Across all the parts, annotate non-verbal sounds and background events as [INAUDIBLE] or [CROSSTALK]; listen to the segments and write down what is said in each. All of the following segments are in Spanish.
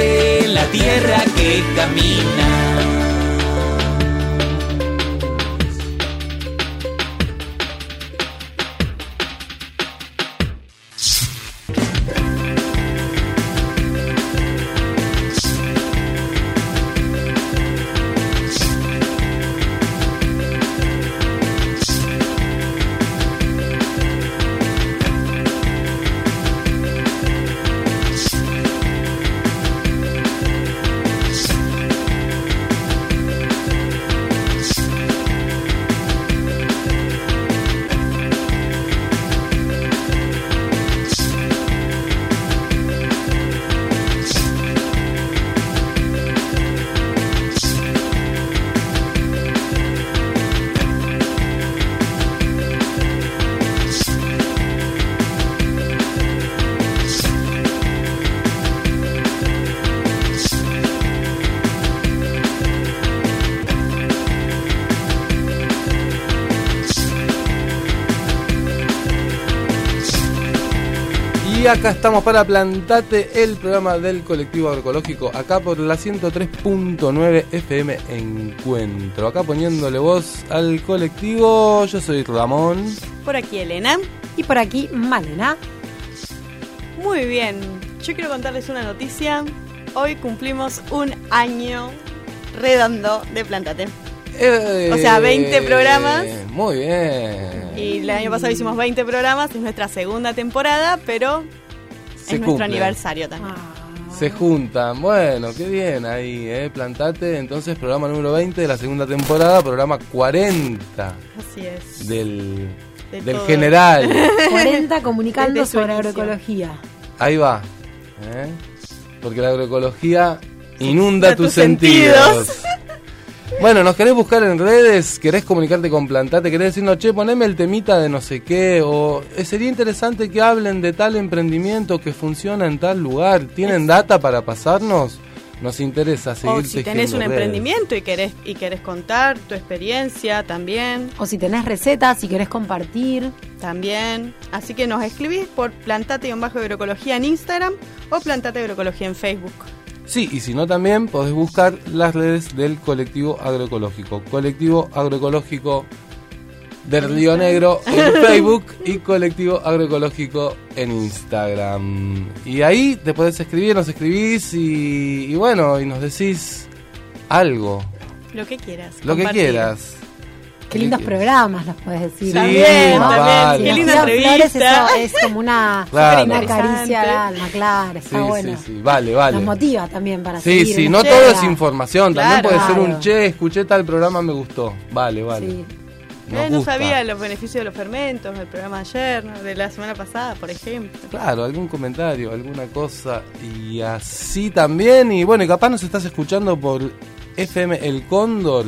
La tierra que camina. Acá estamos para Plantate, el programa del colectivo agroecológico, acá por la 103.9 FM Encuentro. Acá poniéndole voz al colectivo, yo soy Ramón. Por aquí Elena. Y por aquí, Malena. Muy bien, yo quiero contarles una noticia. Hoy cumplimos un año redondo de Plantate. Eh, O sea, 20 programas. Muy bien. Y el año pasado hicimos 20 programas, es nuestra segunda temporada, pero Se es nuestro aniversario también. Se juntan, bueno, qué bien ahí, eh, Plantate. Entonces, programa número 20 de la segunda temporada, programa 40 Así es. del, De del todo. general. [LAUGHS] 40 comunicando sobre agroecología. Ahí va. ¿eh? Porque la agroecología inunda tus tus sentidos. sentidos. [LAUGHS] Bueno, nos querés buscar en redes, querés comunicarte con Plantate, querés decirnos, che, poneme el temita de no sé qué, o eh, sería interesante que hablen de tal emprendimiento que funciona en tal lugar. ¿Tienen data para pasarnos? Nos interesa seguir O si tenés un redes. emprendimiento y querés, y querés contar tu experiencia también, O si tenés recetas, si querés compartir. también. Así que nos escribís por plantate-agroecología en Instagram o plantate agroecología en Facebook. Sí, y si no también podés buscar las redes del colectivo agroecológico. Colectivo agroecológico del Río Negro en [LAUGHS] Facebook y colectivo agroecológico en Instagram. Y ahí te podés escribir, nos escribís y, y bueno, y nos decís algo, Lo que quieras. lo que quieras. Qué lindos programas nos puedes decir. Sí, También, también. vale. Qué linda flores, entrevista. eso es como una, [LAUGHS] Claro. una caricia al alma, claro, Sí, está bueno. sí, sí, vale, vale. Nos motiva también para Sí, seguir. sí, no todo es información, también Claro. puede ser un che, escuché tal programa, me gustó. Vale, vale. Sí. Eh, no sabía los beneficios de los fermentos, del programa de ayer, ¿no? de la semana pasada, por ejemplo. Claro, algún comentario, alguna cosa y así también. Y bueno, y capaz nos estás escuchando por FM El Cóndor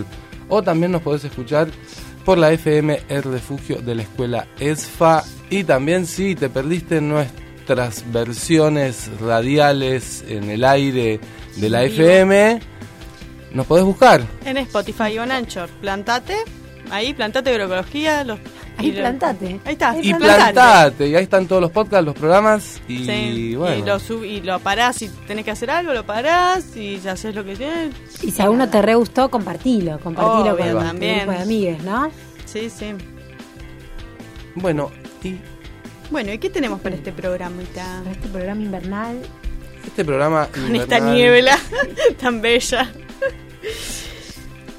o también nos podés escuchar por la FM El Refugio de la Escuela ESFA. Y también si te perdiste nuestras versiones radiales en el aire de la. FM, nos podés buscar. En Spotify o en Anchor, plantate, ahí plantate agroecología. Los, Ahí plantate. Ahí está. Y plantate, y ahí están todos los podcasts, los programas y Sí, bueno. y lo, sub- y lo parás, si tenés que hacer algo, lo parás y ya haces lo que tienes. Y si a uno te re gustó, compartilo. Compartilo Obvio, con también. grupo de amigues, ¿no? Sí, sí. Bueno, y Bueno, ¿y qué tenemos para este programita? Para este programa invernal. este programa Con esta invernal- niebla [LAUGHS] tan bella.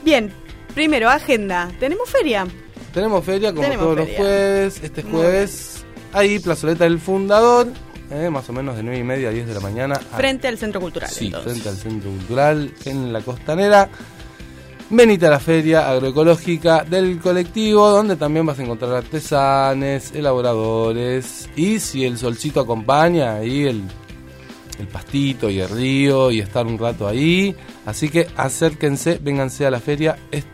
Bien, primero, agenda. ¿Tenemos feria? Tenemos feria como Tenemos todos feria. los jueves. Este jueves, ahí, plazoleta del fundador, eh, más o menos de 9 y media a 10 de la mañana. a- Frente al Centro Cultural. Sí, entonces. frente al Centro Cultural en la Costanera. venite a la feria agroecológica del colectivo, donde también vas a encontrar artesanes, elaboradores y si el solcito acompaña, ahí el, el pastito y el río y estar un rato ahí. Así que acérquense, vénganse a la feria este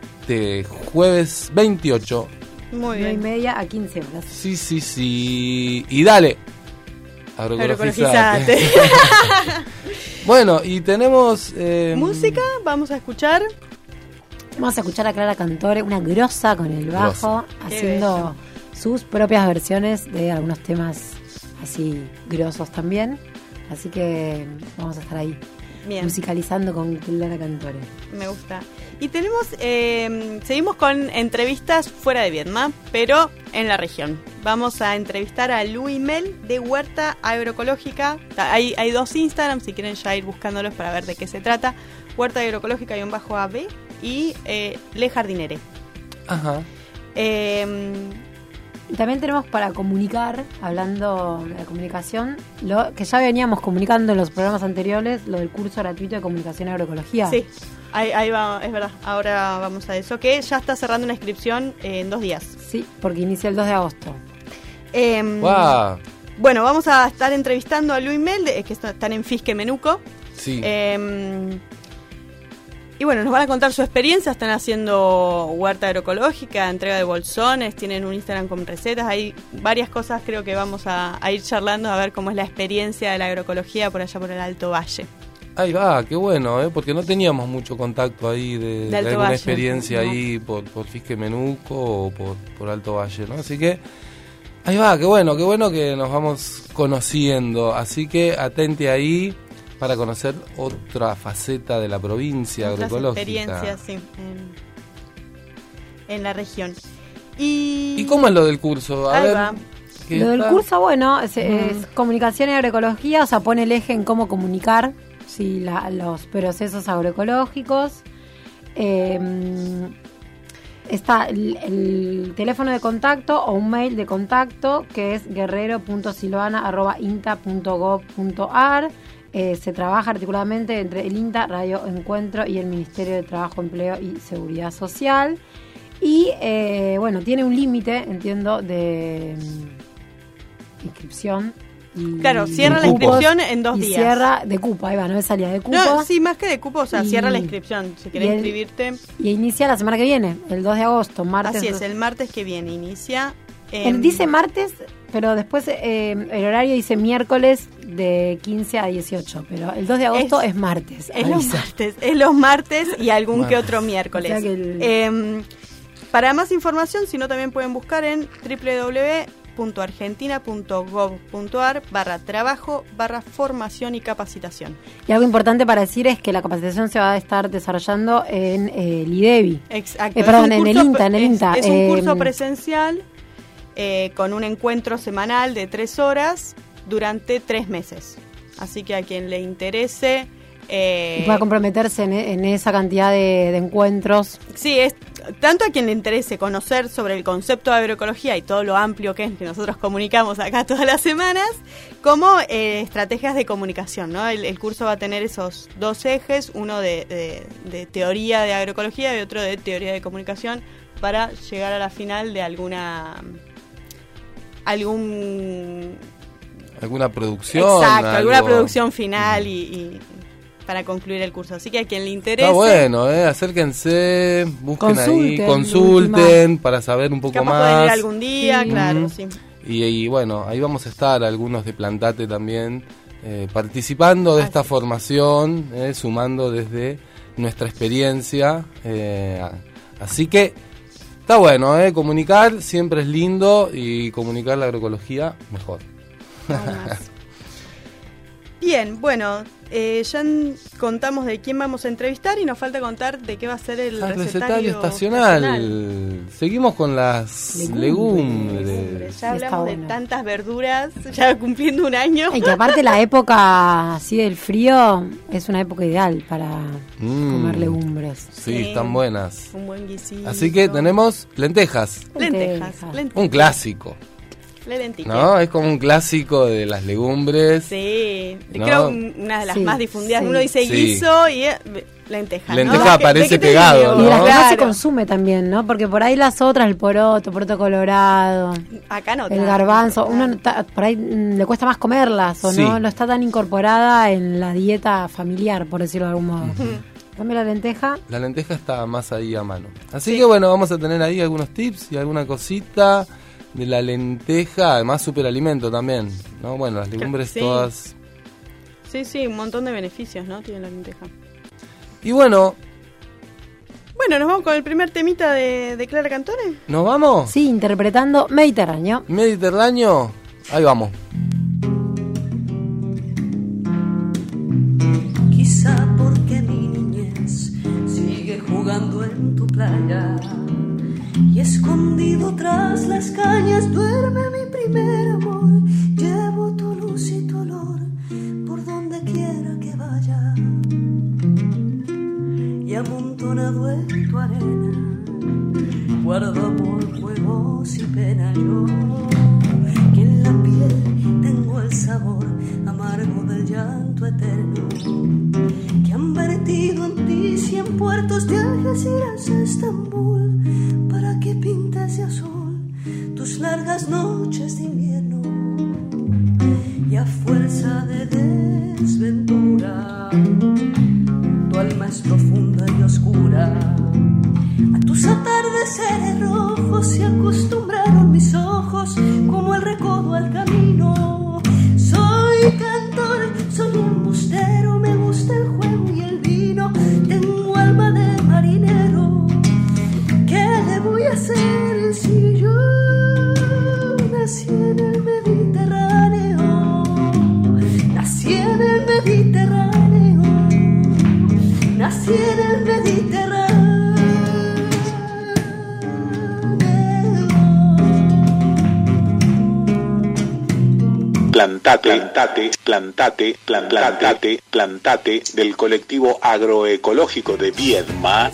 jueves 28. Muy Nueve y bien. media a 15 horas. Sí, sí, sí. Y dale. Agroecologizate. [LAUGHS] Bueno, y tenemos... eh, Música, vamos a escuchar. Vamos a escuchar a Clara Cantore, una grosa con el bajo, haciendo sus propias versiones de algunos temas así grosos también. Así que vamos a estar ahí Bien. musicalizando con Clara Cantore. Me gusta. Y tenemos, eh, seguimos con entrevistas fuera de Vietnam, pero en la región. Vamos a entrevistar a Louis Mel de Huerta Agroecológica. Hay, hay dos Instagram, si quieren ya ir buscándolos para ver de qué se trata. Huerta Agroecológica y un bajo AB y eh, Le Jardinere. Ajá. Eh, también tenemos para comunicar, hablando de la comunicación, lo que ya veníamos comunicando en los programas anteriores, lo del curso gratuito de comunicación y agroecología. sí, ahí, ahí va, es verdad. Ahora vamos a eso, que ya está cerrando una inscripción en dos días. Sí, porque inicia el 2 de agosto. Eh, ¡Guau! Bueno, vamos a estar entrevistando a Louis Mel, de- que está- están en Fisque Menuco. Sí. Eh, y bueno, nos van a contar su experiencia. Están haciendo huerta agroecológica, entrega de bolsones, tienen un Instagram con recetas. Hay varias cosas, creo que vamos a, a ir charlando a ver cómo es la experiencia de la agroecología por allá por el Alto Valle. Ahí va, qué bueno, ¿eh? porque no teníamos mucho contacto ahí de, De alguna Valle, experiencia ¿no? ahí por, por Fisque Menuco o por, por Alto Valle, ¿no? Así que, ahí va, qué bueno, qué bueno que nos vamos conociendo. Así que atente ahí para conocer otra faceta de la provincia Otras agroecológica. experiencias, sí, en, en la región. Y, ¿Y cómo es lo del curso? A Ahí ver, va. ¿qué Lo del está? curso, bueno, es, es comunicación y agroecología, o sea, pone el eje en cómo comunicar sí, la- los procesos agroecológicos. Eh, está el, el teléfono de contacto o un mail de contacto que es guerrero.silvana.inta.gov.ar. Eh, se trabaja articuladamente entre el INTA, Radio Encuentro y el Ministerio de Trabajo, Empleo y Seguridad Social. Y eh, bueno, tiene un límite, entiendo, de mm, inscripción. Y Claro, cierra la cupos, inscripción en dos y días. cierra de cupo, ahí va, no es salida de cupo. No, sí, más que de cupo, o sea, Y- cierra la inscripción. Si querés y el- inscribirte, Y inicia la semana que viene, el 2 de agosto, martes. así es, el martes que viene inicia. Em, dice martes, pero después eh, el horario dice miércoles de 15 a 18, pero el 2 de agosto Es- es, martes. Es los martes, es los martes y algún que otro miércoles. O sea que el- Em, para más información, si no, también pueden buscar en www.argentina.gov.ar barra trabajo barra formación y capacitación. Y algo importante para decir es que la capacitación se va a estar desarrollando en eh, el IDEBI. Exacto. Eh, Es perdón, un en el INTA, en el es- INTA, Es, un eh, curso presencial eh, con un encuentro semanal de tres horas durante tres meses. Así que a quien le interese... eh, pueda comprometerse en, en esa cantidad de, de encuentros. Sí, es tanto a quien le interese conocer sobre el concepto de agroecología y todo lo amplio que es que nosotros comunicamos acá [LAUGHS] todas las semanas, como eh, estrategias de comunicación. ¿no? El, el curso va a tener esos dos ejes, uno de, de- de teoría de agroecología y otro de teoría de comunicación, para llegar a la final de alguna algún ¿Alguna producción? exacto alguna producción final y, y para concluir el curso así que a quien le interese Está bueno, ¿eh? acérquense, busquen ahí, Consulten, para saber un poco capaz más. pueden ir algún día Sí. claro sí Y, y bueno, ahí vamos a estar algunos de Plantate también eh, participando de esta formación, eh, sumando desde nuestra experiencia. eh, así que está bueno, eh, comunicar siempre es lindo y comunicar la agroecología mejor. Bien, bueno, eh, ya contamos de quién vamos a entrevistar y nos falta contar de qué va a ser el recetario, recetario estacional. estacional. Seguimos con las Legumbres. legumbres. Ya hablamos de bueno. tantas verduras, [LAUGHS] ya cumpliendo un año. Y que aparte la época así del frío es una época ideal para Mm. comer legumbres. Sí, Sí. están buenas. Un buen guisito. Así que tenemos lentejas, lentejas. Lentejas. lentejas. un clásico. ¿No? Es como un clásico de las legumbres. Sí, No. creo una de las Sí, más difundidas. sí. Uno dice Sí. guiso y eh, lenteja. ¿no? Lenteja ¿De qué- aparece pegado, digo? Y ¿no? las que se consume también, ¿no? Porque por ahí las otras, el poroto, poroto colorado, Acá no. el garbanzo, uno no ta- por ahí mm, le cuesta más comerlas o Sí. no, no está tan incorporada en la dieta familiar, por decirlo de algún modo. También la lenteja, La lenteja está más ahí a mano. Así que bueno, vamos a tener ahí algunos tips y alguna cosita de la lenteja, además superalimento también, ¿no? Bueno, las legumbres Sí. todas. Sí, sí, un montón de beneficios, ¿no? Tiene la lenteja. Y bueno, Bueno, nos vamos con el primer temita de, de Clara Cantone. ¿nos vamos? sí, interpretando Mediterráneo. Mediterráneo, ahí vamos. Quizá porque mi niñez sigue jugando en tu playa escondido tras las cañas duerme mi primer amor. Llevo tu luz y tu olor por donde quiera que vaya. Y amontonado en tu arena guardo amor, juegos y pena yo. Que en la piel tengo el sabor amargo del llanto eterno que han vertido en ti cien puertos de Algeciras a Estambul para que pintes de azul tus largas noches de invierno y a fuerza de desventura tu alma es profunda y oscura a tus atardeceres rojos se acostumbraron mis ojos como el recodo al camino. Mediterráneo? Nací en el Mediterráneo. Plantate, plantate, plantate, plantate, plantate del colectivo agroecológico de Viedma.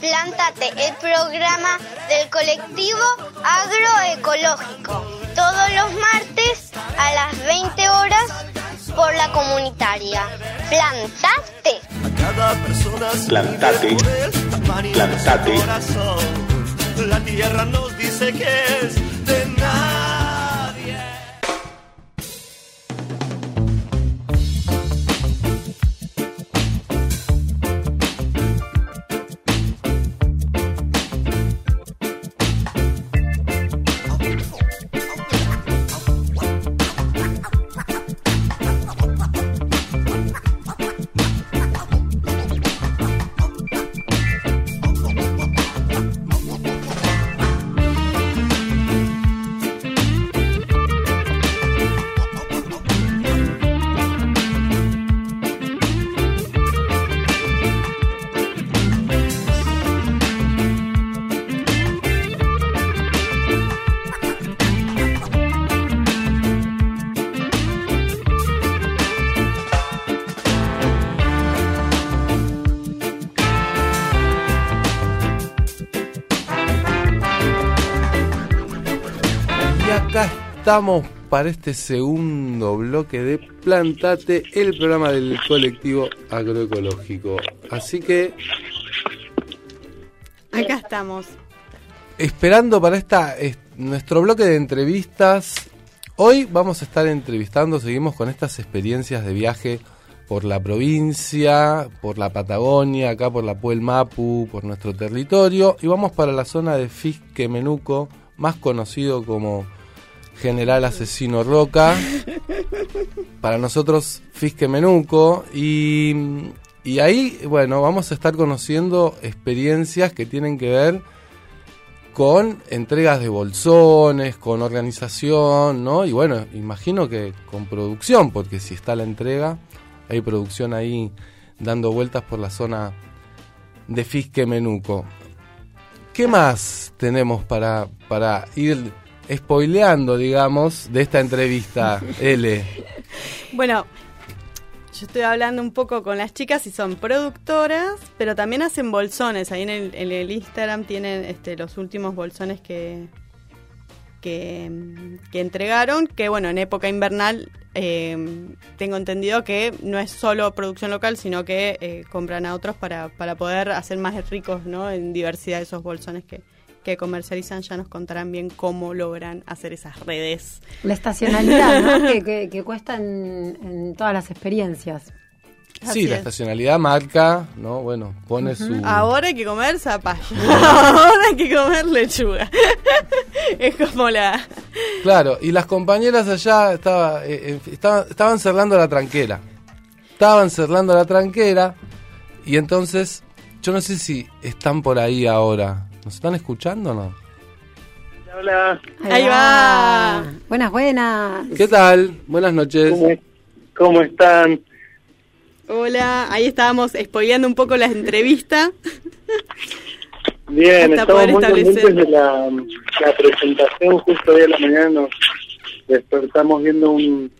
Plántate, el programa del colectivo agroecológico. Todos los martes a las 20 horas por la comunitaria. Plantate. Cada persona se Plantate, el plantate. La tierra nos dice que es de nadie. Estamos para este segundo bloque de Plantate, el programa del colectivo agroecológico. Así que Acá estamos. esperando para esta es- nuestro bloque de entrevistas. Hoy vamos a estar entrevistando, seguimos con estas experiencias de viaje por la provincia, por la Patagonia, acá por la Puel Mapu, por nuestro territorio y vamos para la zona de Fisque Menuco, más conocido como General Asesino Roca. Para nosotros Fisque Menuco y, y ahí, bueno, vamos a estar conociendo experiencias que tienen que ver con entregas de bolsones, con organización, ¿no? Y bueno, imagino que con producción, porque si está la entrega, hay producción ahí dando vueltas por la zona de Fisque Menuco. ¿Qué más tenemos para, para ir spoileando, digamos, de esta entrevista, [LAUGHS] L? Bueno, yo estoy hablando un poco con las chicas y son productoras, pero también hacen bolsones. Ahí en el, en el Instagram tienen este, los últimos bolsones que, que, que entregaron, que bueno, en época invernal eh, tengo entendido que no es solo producción local, sino que eh, compran a otros para, para poder hacer más ricos ¿no? en diversidad esos bolsones que, que comercializan. Ya nos contarán bien cómo logran hacer esas redes. La estacionalidad, ¿no? [LAUGHS] que, que, que cuesta en, en todas las experiencias. Sí, la estacionalidad marca, ¿no? Bueno, pone su... Ahora hay que comer zapallo. [LAUGHS] Ahora hay que comer lechuga. [LAUGHS] es como la... Claro, y las compañeras allá estaba, eh, eh, estaba- estaban cerrando la tranquera. Estaban cerrando la tranquera y entonces, yo no sé si están por ahí ahora. ¿Nos están escuchando o no? Hola. Ahí va. Buenas, buenas. ¿Qué tal? Buenas noches. ¿Cómo, cómo están? Hola, ahí estábamos spoileando un poco la entrevista. Bien, estamos muy contentos de la, la presentación. Justo hoy a la mañana nos despertamos viendo un,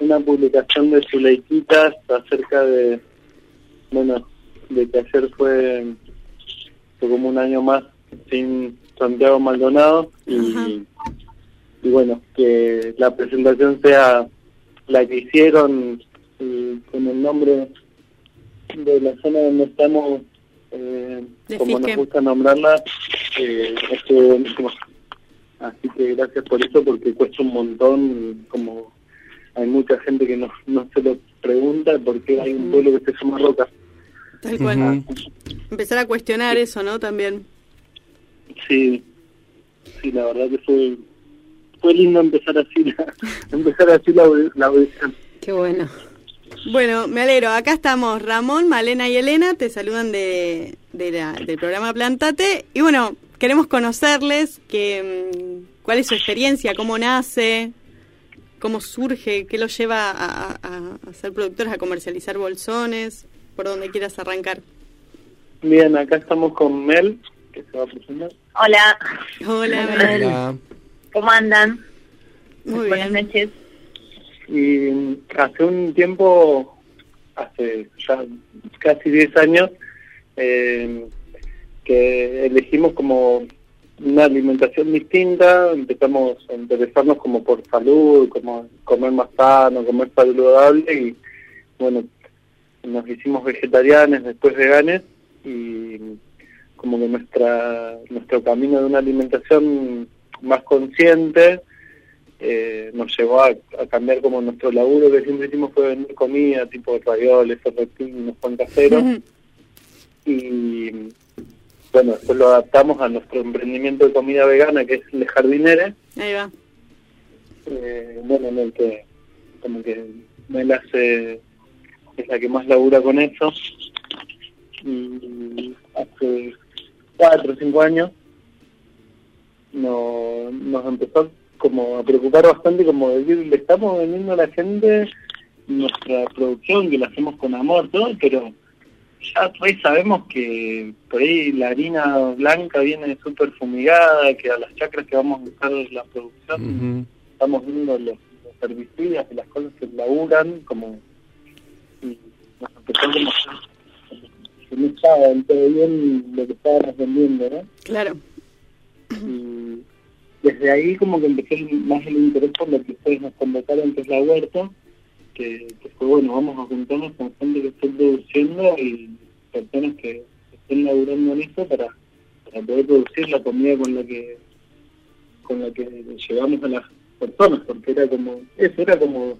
una publicación de Zuleiquitas acerca de, bueno, de que ayer fue, fue como un año más sin Santiago Maldonado y, y bueno, que la presentación sea la que hicieron y con el nombre de la zona donde estamos, eh, como nos gusta nombrarla, eh, estuvo buenísimo. Así que gracias por eso, porque cuesta un montón, como hay mucha gente que no, no se lo pregunta, por qué hay un pueblo que se llama Roca. Tal cual. Empezar a cuestionar eso, ¿no? También. Sí, sí, la verdad que fue, fue lindo empezar así la, [LAUGHS] empezar así la, la audición. Qué bueno. Bueno, me alegro. Acá estamos Ramón, Malena y Elena. Te saludan de, de la- del programa Plantate. Y bueno, queremos conocerles que, mm, cuál es su experiencia, cómo nace, cómo surge, qué los lleva a, a- a ser productores, a comercializar bolsones, por donde quieras arrancar. Bien, acá estamos con Mel, que se va a presentar. Hola, Hola. Hola. ¿cómo andan? Muy Buenas bien. noches. Y mm, hace un tiempo, hace ya casi 10 años, eh, que elegimos como una alimentación distinta, empezamos a interesarnos como por salud, como comer más sano, comer saludable y bueno, nos hicimos vegetarianos, después veganes y como que nuestra nuestro camino de una alimentación más consciente eh, nos llevó a, a cambiar como nuestro laburo que siempre hicimos fue vender comida tipo ravioles, sorrentinos, pan casero y bueno después lo adaptamos a nuestro emprendimiento de comida vegana que es Le Jardinere. Ahí va. eh, bueno en el que como que Mel hace es la que más labura con eso. Y hace cuatro o cinco años no, nos empezó como a preocupar bastante como decir le estamos vendiendo a la gente nuestra producción que la hacemos con amor todo pero ya pues sabemos que por ahí la harina blanca viene súper fumigada que a las chacras que vamos a usar la producción Ujú. estamos viendo los, los herbicidas y las cosas que laburan como y nos empezó como que no estaba del todo bien lo que estábamos vendiendo ¿no? Claro. y desde ahí como que empecé más el interés por lo que ustedes nos convocaron que es la huerta que, que fue bueno vamos a juntarnos con gente que esté produciendo y personas que estén laburando en eso para, para poder producir la comida con la que con la que llegamos a las personas porque era como eso era como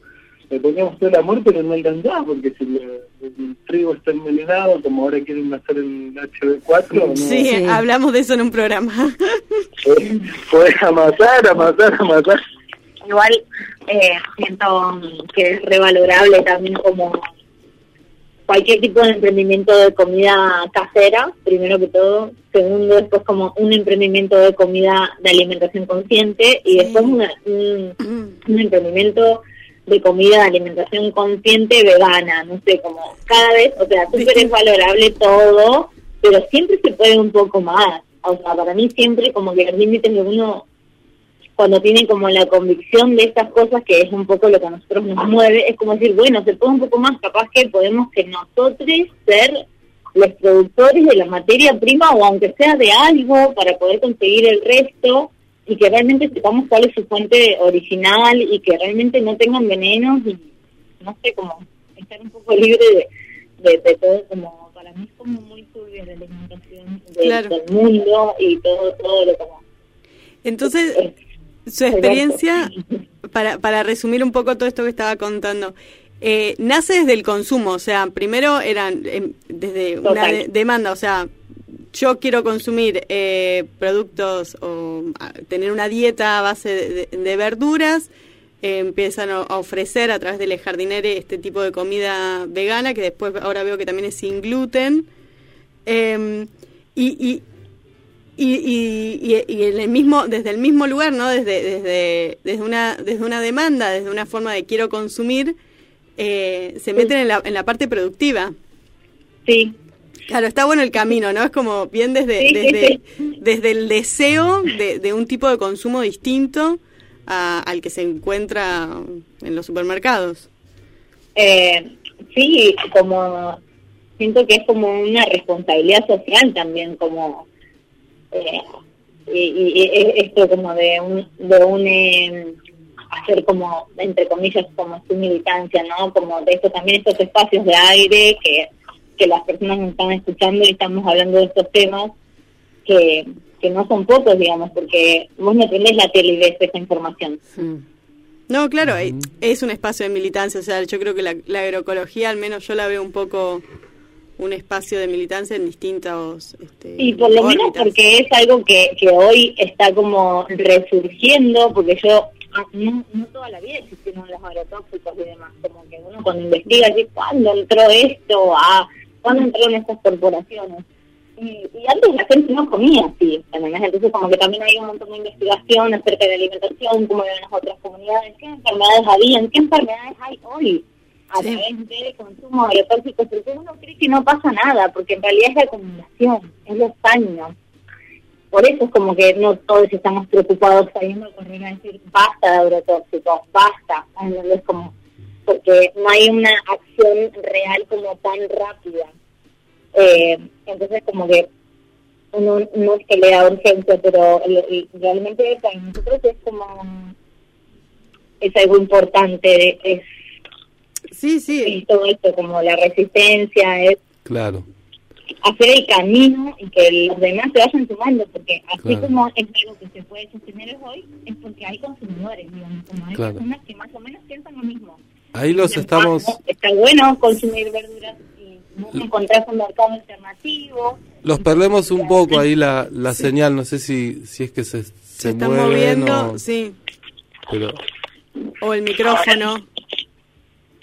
le poníamos todo el amor pero no alcanzaba porque si le- el trigo está envenenado como ahora quieren hacer el HB4 no, Sí, hablamos de eso en un programa. [LAUGHS] fue, fue a matar, a matar, a matar. Igual eh, siento que es revalorable también como cualquier tipo de emprendimiento de comida casera, primero que todo. Segundo, después como un emprendimiento de comida de alimentación consciente y después una- un, un emprendimiento de comida de alimentación consciente vegana, no sé, como cada vez, o sea, súper es valorable todo, pero siempre se puede un poco más. O sea, para mí siempre como que los límites de uno cuando tienen como la convicción de estas cosas, que es un poco lo que a nosotros nos mueve, es como decir, bueno, se puede un poco más, capaz que podemos que nosotros ser los productores de la materia prima o aunque sea de algo para poder conseguir el resto y que realmente sepamos cuál es su fuente original y que realmente no tengan venenos y no sé, como estar un poco libre de, de, de todo, como para mí es como muy turbio la alimentación de- Claro. del mundo y todo, todo lo como... Entonces, su experiencia, para, para resumir un poco todo esto que estaba contando, eh, nace desde el consumo, o sea, primero eran em, desde una Total. de- demanda, o sea, yo quiero consumir eh, productos o tener una dieta a base de, de- de verduras, eh, empiezan a, a ofrecer a través del jardinere este tipo de comida vegana, que después ahora veo que también es sin gluten. Em, y, y, y, y, y- y en el mismo, desde el mismo lugar, ¿no? Desde, desde, desde, una, desde una demanda, desde una forma de quiero consumir, eh, se meten en la, en la parte productiva. Sí. Claro, está bueno el camino, ¿no? Es como bien desde, Sí, sí, desde, desde el deseo de, de un tipo de consumo distinto a- al que se encuentra en los supermercados. Eh, sí, como siento que es como una responsabilidad social también, como eh, y, y- y esto como de un, de un eh, hacer como entre comillas como su militancia, ¿no? Como de esto también estos espacios de aire que que las personas nos están escuchando y estamos hablando de estos temas que que no son pocos, digamos, porque vos no tenés la tele y ves esa información. No, claro, eh, es un espacio de militancia, o sea, yo creo que la, la agroecología, al menos yo la veo un poco un espacio de militancia en distintos este, Y por lo menos porque es algo que, que hoy está como resurgiendo, porque yo ah, no, no toda la vida existieron los agrotóxicos y demás, como que uno cuando investiga, ¿cuándo entró esto? Ah, ¿Cuándo entraron estas corporaciones? Y, y antes la gente no comía así, ¿entendés? entonces como que también hay un montón de investigación acerca de la alimentación, como en las otras comunidades, qué enfermedades habían, qué enfermedades hay hoy a través del consumo de agrotóxicos, porque uno cree que no pasa nada, porque en realidad es la acumulación, es los años. Por eso es como que no todos estamos preocupados saliendo a correr a decir basta de agrotóxicos, basta, ¿entendés? Como, porque no hay una acción real como tan rápida. Eh, entonces como que uno no es que le da urgencia, pero realmente para nosotros es como es algo importante, es sí, sí. y todo esto como la resistencia, es Claro. hacer el camino y que los demás se vayan sumando, porque así Claro. como es algo que se puede sostener hoy, es porque hay consumidores, digamos, como hay Claro. personas que más o menos piensan lo mismo. Ahí los estamos... "Ah, está bueno consumir verduras y no encontrar un mercado alternativo. Los perdemos un poco ahí la, la señal, no sé si, si es que se, se, Se está mueven moviendo, o- sí, pero o el micrófono.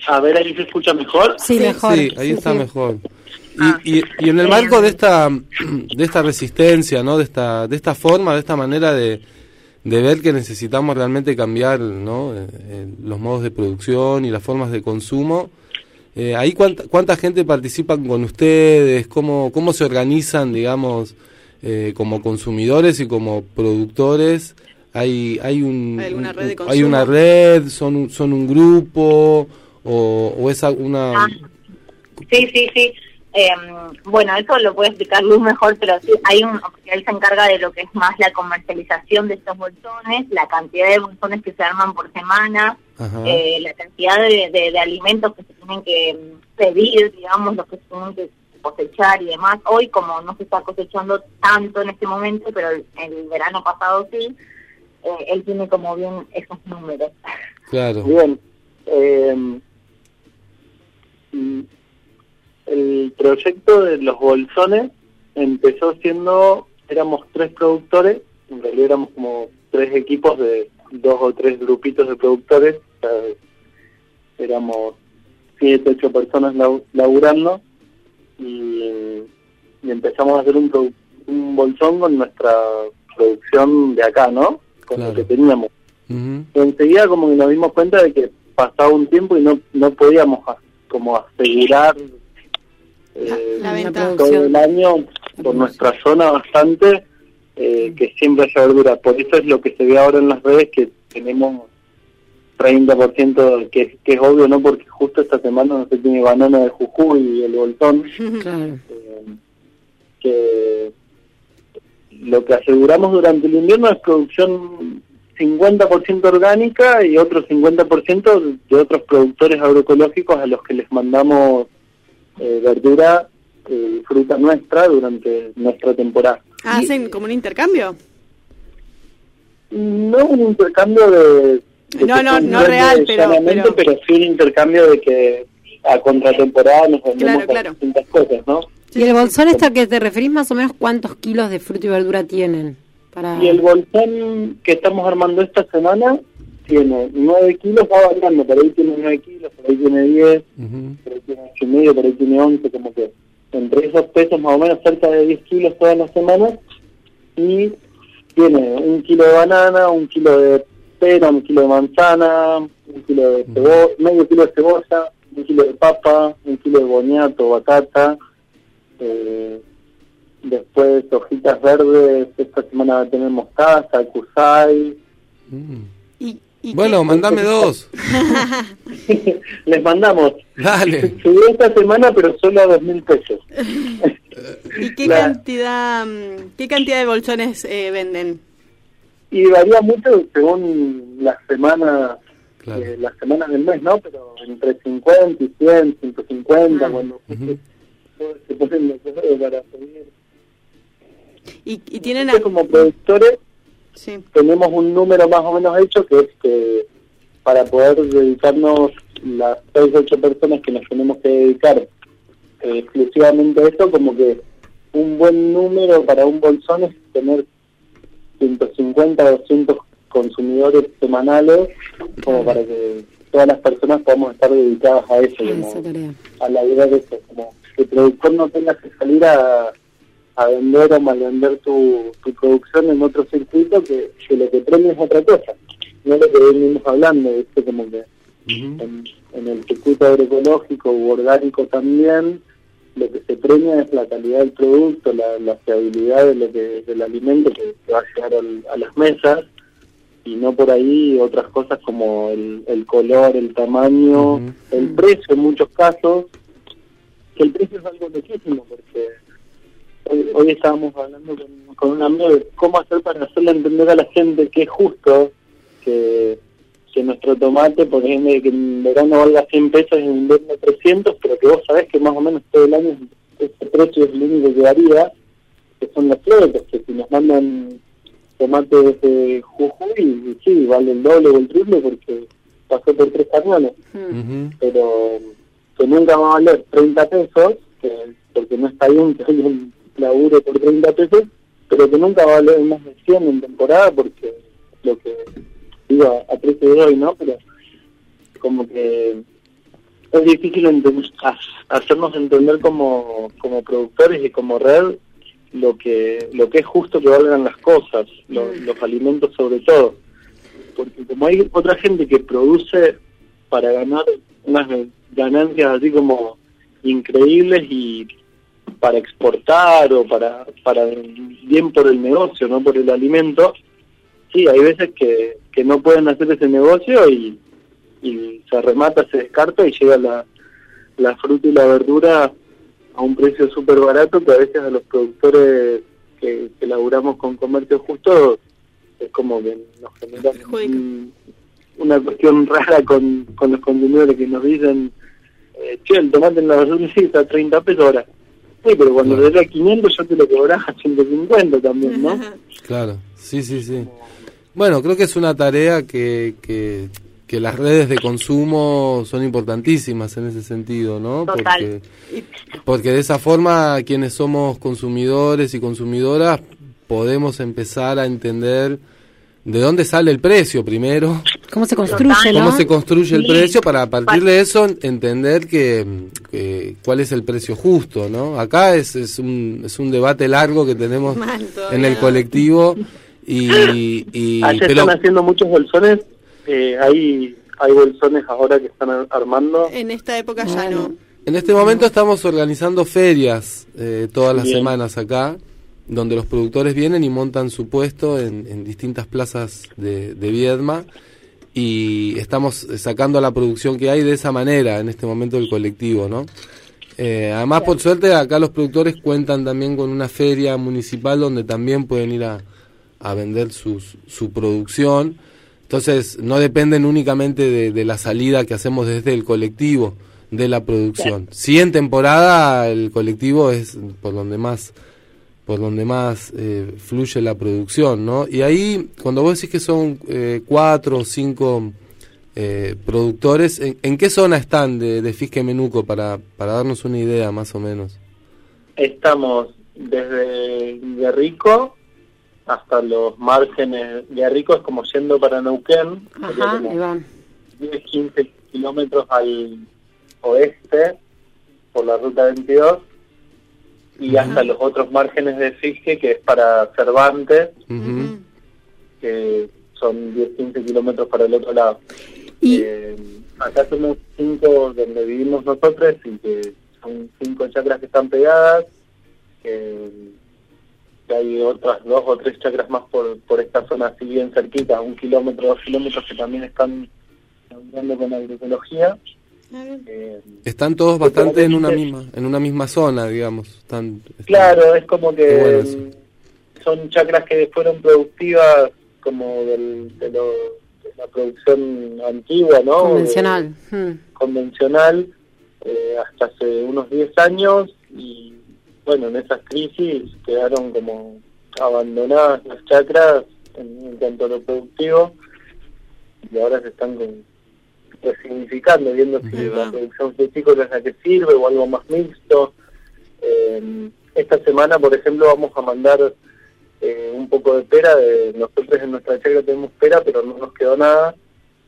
A ver, ahí se escucha mejor. Sí, mejor. Sí, ahí Sí, está sí. mejor. Y, y, y en el marco de esta [CLEARS THROAT] de esta resistencia, ¿no? De esta de esta forma, de esta manera de, de ver que necesitamos realmente cambiar, ¿no? Eh, eh, los modos de producción y las formas de consumo. Eh, ahí cuánta, cuánta gente participa con ustedes, cómo cómo se organizan, digamos, eh, como consumidores y como productores. Hay hay un ¿Hay alguna red de un- hay una red, son un- son un grupo o, o es una Ah, Sí, sí, sí. Eh, bueno, eso lo puede explicar Luz mejor, pero sí, hay un, él se encarga de lo que es más la comercialización de estos bolsones, la cantidad de bolsones que se arman por semana, eh, la cantidad de, de- de alimentos que se tienen que mm, pedir, digamos, los que se tienen que cosechar y demás. Hoy, como no se está cosechando tanto en este momento, pero el, el verano pasado sí, eh, él tiene como bien esos números. Claro. Bien. Proyecto de los bolsones empezó siendo, éramos tres productores, en realidad éramos como tres equipos de dos o tres grupitos de productores, o sea, éramos siete, ocho personas laburando y, y empezamos a hacer un, produ- un bolsón con nuestra producción de acá, ¿no? Con lo Claro. que teníamos. Y enseguida como que nos dimos cuenta de que pasaba un tiempo y no no podíamos como asegurar eh, La venta. todo el año por nuestra zona bastante eh, que siempre haya verdura. Por eso es lo que se ve ahora en las redes, que tenemos 30%, que, que es obvio, ¿no? Porque justo esta semana no se tiene banana de Jujuy y el bolsón. [LAUGHS] Claro. eh, que lo que aseguramos durante el invierno es producción 50% orgánica y otro 50% de otros productores agroecológicos a los que les mandamos eh, verdura eh, y fruta nuestra durante nuestra temporada. ¿Hacen como un intercambio? No un intercambio de... de No, no, no real, pero- llanamente, pero- sí un intercambio de que a contratemporada nos vendemos Claro, claro. distintas cosas, ¿no? ¿Y el bolsón este al que te referís más o menos cuántos kilos de fruta y verdura tienen? Para... Y el bolsón que estamos armando esta semana tiene 9 kilos, va variando, por ahí tiene 9 kilos, por ahí tiene 10, por ahí tiene 8 y medio, por ahí tiene 11, como que entre esos pesos más o menos cerca de 10 kilos todas las semanas. Y tiene un kilo de banana, un kilo de pera, un kilo de manzana, un kilo de cebolla, medio kilo de cebolla, un kilo de papa, un kilo de boniato, batata, eh, después hojitas verdes, esta semana va a tener mostaza, Bueno, mandame dos. [LAUGHS] Les mandamos. Dale. Subió esta semana, pero solo a dos mil pesos. ¿Y qué La- cantidad mm, qué cantidad de bolsones eh, venden? Y varía mucho según las semanas, eh, las semanas del mes, ¿no? Pero entre 50 y 100, 150, cuando se ponen los para pedir. ¿Y, y tienen Nosotros como productores Sí. tenemos un número más o menos hecho que es que para poder dedicarnos las 6 ocho personas que nos tenemos que dedicar eh, exclusivamente a esto, como que un buen número para un bolsón es tener 150 o 200 consumidores semanales como para que todas las personas podamos estar dedicadas a eso, como a la idea de eso, como que el productor no tenga que salir a, a vender o malvender tu, tu producción en otro circuito que, que lo que premia es otra cosa, no lo que venimos hablando, ¿viste? como que en, en el circuito agroecológico u orgánico también lo que se premia es la calidad del producto, la, la fiabilidad de lo que, del alimento que, que va a llegar al- a las mesas. Y no por ahí otras cosas como el, el color, el tamaño, el precio en muchos casos, que el precio es algo loquísimo porque hoy, hoy estábamos hablando con, con un amigo de cómo hacer para hacerle entender a la gente que es justo que, que nuestro tomate, por ejemplo, que en verano valga 100 pesos y en invierno 300, pero que vos sabés que más o menos todo el año ese precio es el único que varía, que son las flores, que si nos mandan tomate desde Jujuy, y sí, vale el doble o el triple porque pasó por tres camiones pero que nunca va a valer 30 pesos, que, porque no está bien que alguien labure por 30 pesos, pero que nunca va a valer más de 100 en temporada, porque lo que digo a, a precio de hoy, ¿no? Pero como que es difícil hacernos entender como, como productores y como red lo que lo que es justo que valgan las cosas, lo- los alimentos sobre todo. Porque como hay otra gente que produce para ganar unas ganancias así como increíbles y para exportar o para para bien por el negocio, no por el alimento, sí, hay veces que, que no pueden hacer ese negocio y, y se remata, se descarta y llega la, la fruta y la verdura a un precio súper barato que a veces a los productores que, que laburamos con comercio justo es como que nos genera un- una cuestión [LAUGHS] rara con, con los consumidores que nos dicen eh, che, el tomate en la verdura está a 30 pesos ahora. Sí, pero cuando te da 500 yo te lo cobrás a 150 también, ¿no? Claro, sí, sí, sí. Bueno, creo que es una tarea que, que, que las redes de consumo son importantísimas en ese sentido, ¿no? Total. Porque, porque de esa forma quienes somos consumidores y consumidoras podemos empezar a entender de dónde sale el precio primero. ¿Cómo se construye, ¿Cómo se construye el Sí. precio para a partir de eso entender que, que cuál es el precio justo, ¿no? Acá es, es, un, es un debate largo que tenemos Mal, en el colectivo y, y Allá pero están haciendo muchos bolsones, eh, hay, hay bolsones ahora que están ar- armando. En esta época ya no. en este momento estamos organizando ferias eh, todas las Bien. semanas acá donde los productores vienen y montan su puesto en, en distintas plazas de, de Viedma y estamos sacando la producción que hay de esa manera en este momento del colectivo, ¿no? Eh, además, por suerte, acá los productores cuentan también con una feria municipal donde también pueden ir a, a vender sus, su producción. Entonces, no dependen únicamente de, de la salida que hacemos desde el colectivo de la producción. Sí, en temporada el colectivo es por donde más por donde más eh, fluye la producción, ¿no? Y ahí, cuando vos decís que son eh, cuatro o cinco eh, productores, ¿en, en qué zona están de, de Fisque Menuco para, para darnos una idea más o menos? Estamos desde Guerrico hasta los márgenes. Guerrico es como yendo para Neuquén, Ajá, como ahí van. 10, 15 kilómetros al oeste por la ruta 22 y hasta los otros márgenes de Fisque, que es para Cervantes, que son 10, 15 kilómetros para el otro lado. Eh, acá somos cinco donde vivimos nosotros y que son cinco chacras que están pegadas. eh, que hay otras dos o tres chacras más por, por esta zona así bien cerquita, un kilómetro, dos kilómetros que también están laburando con agroecología. Eh, Están todos bastante en una misma en una misma zona, digamos. Están, están- Claro, es como que bueno mm, son chacras que fueron productivas como del, de, lo- de la producción antigua, ¿no? Convencional. Hmm. Convencional, eh, hasta hace unos 10 años y bueno, en esas crisis quedaron como abandonadas las chacras en, en cuanto a lo productivo y ahora se están con- resignificando, viendo si la producción frutícola es la que sirve o algo más mixto. Eh, esta semana, por ejemplo, vamos a mandar eh, un poco de pera. De, nosotros en nuestra chacra tenemos pera, pero no nos quedó nada.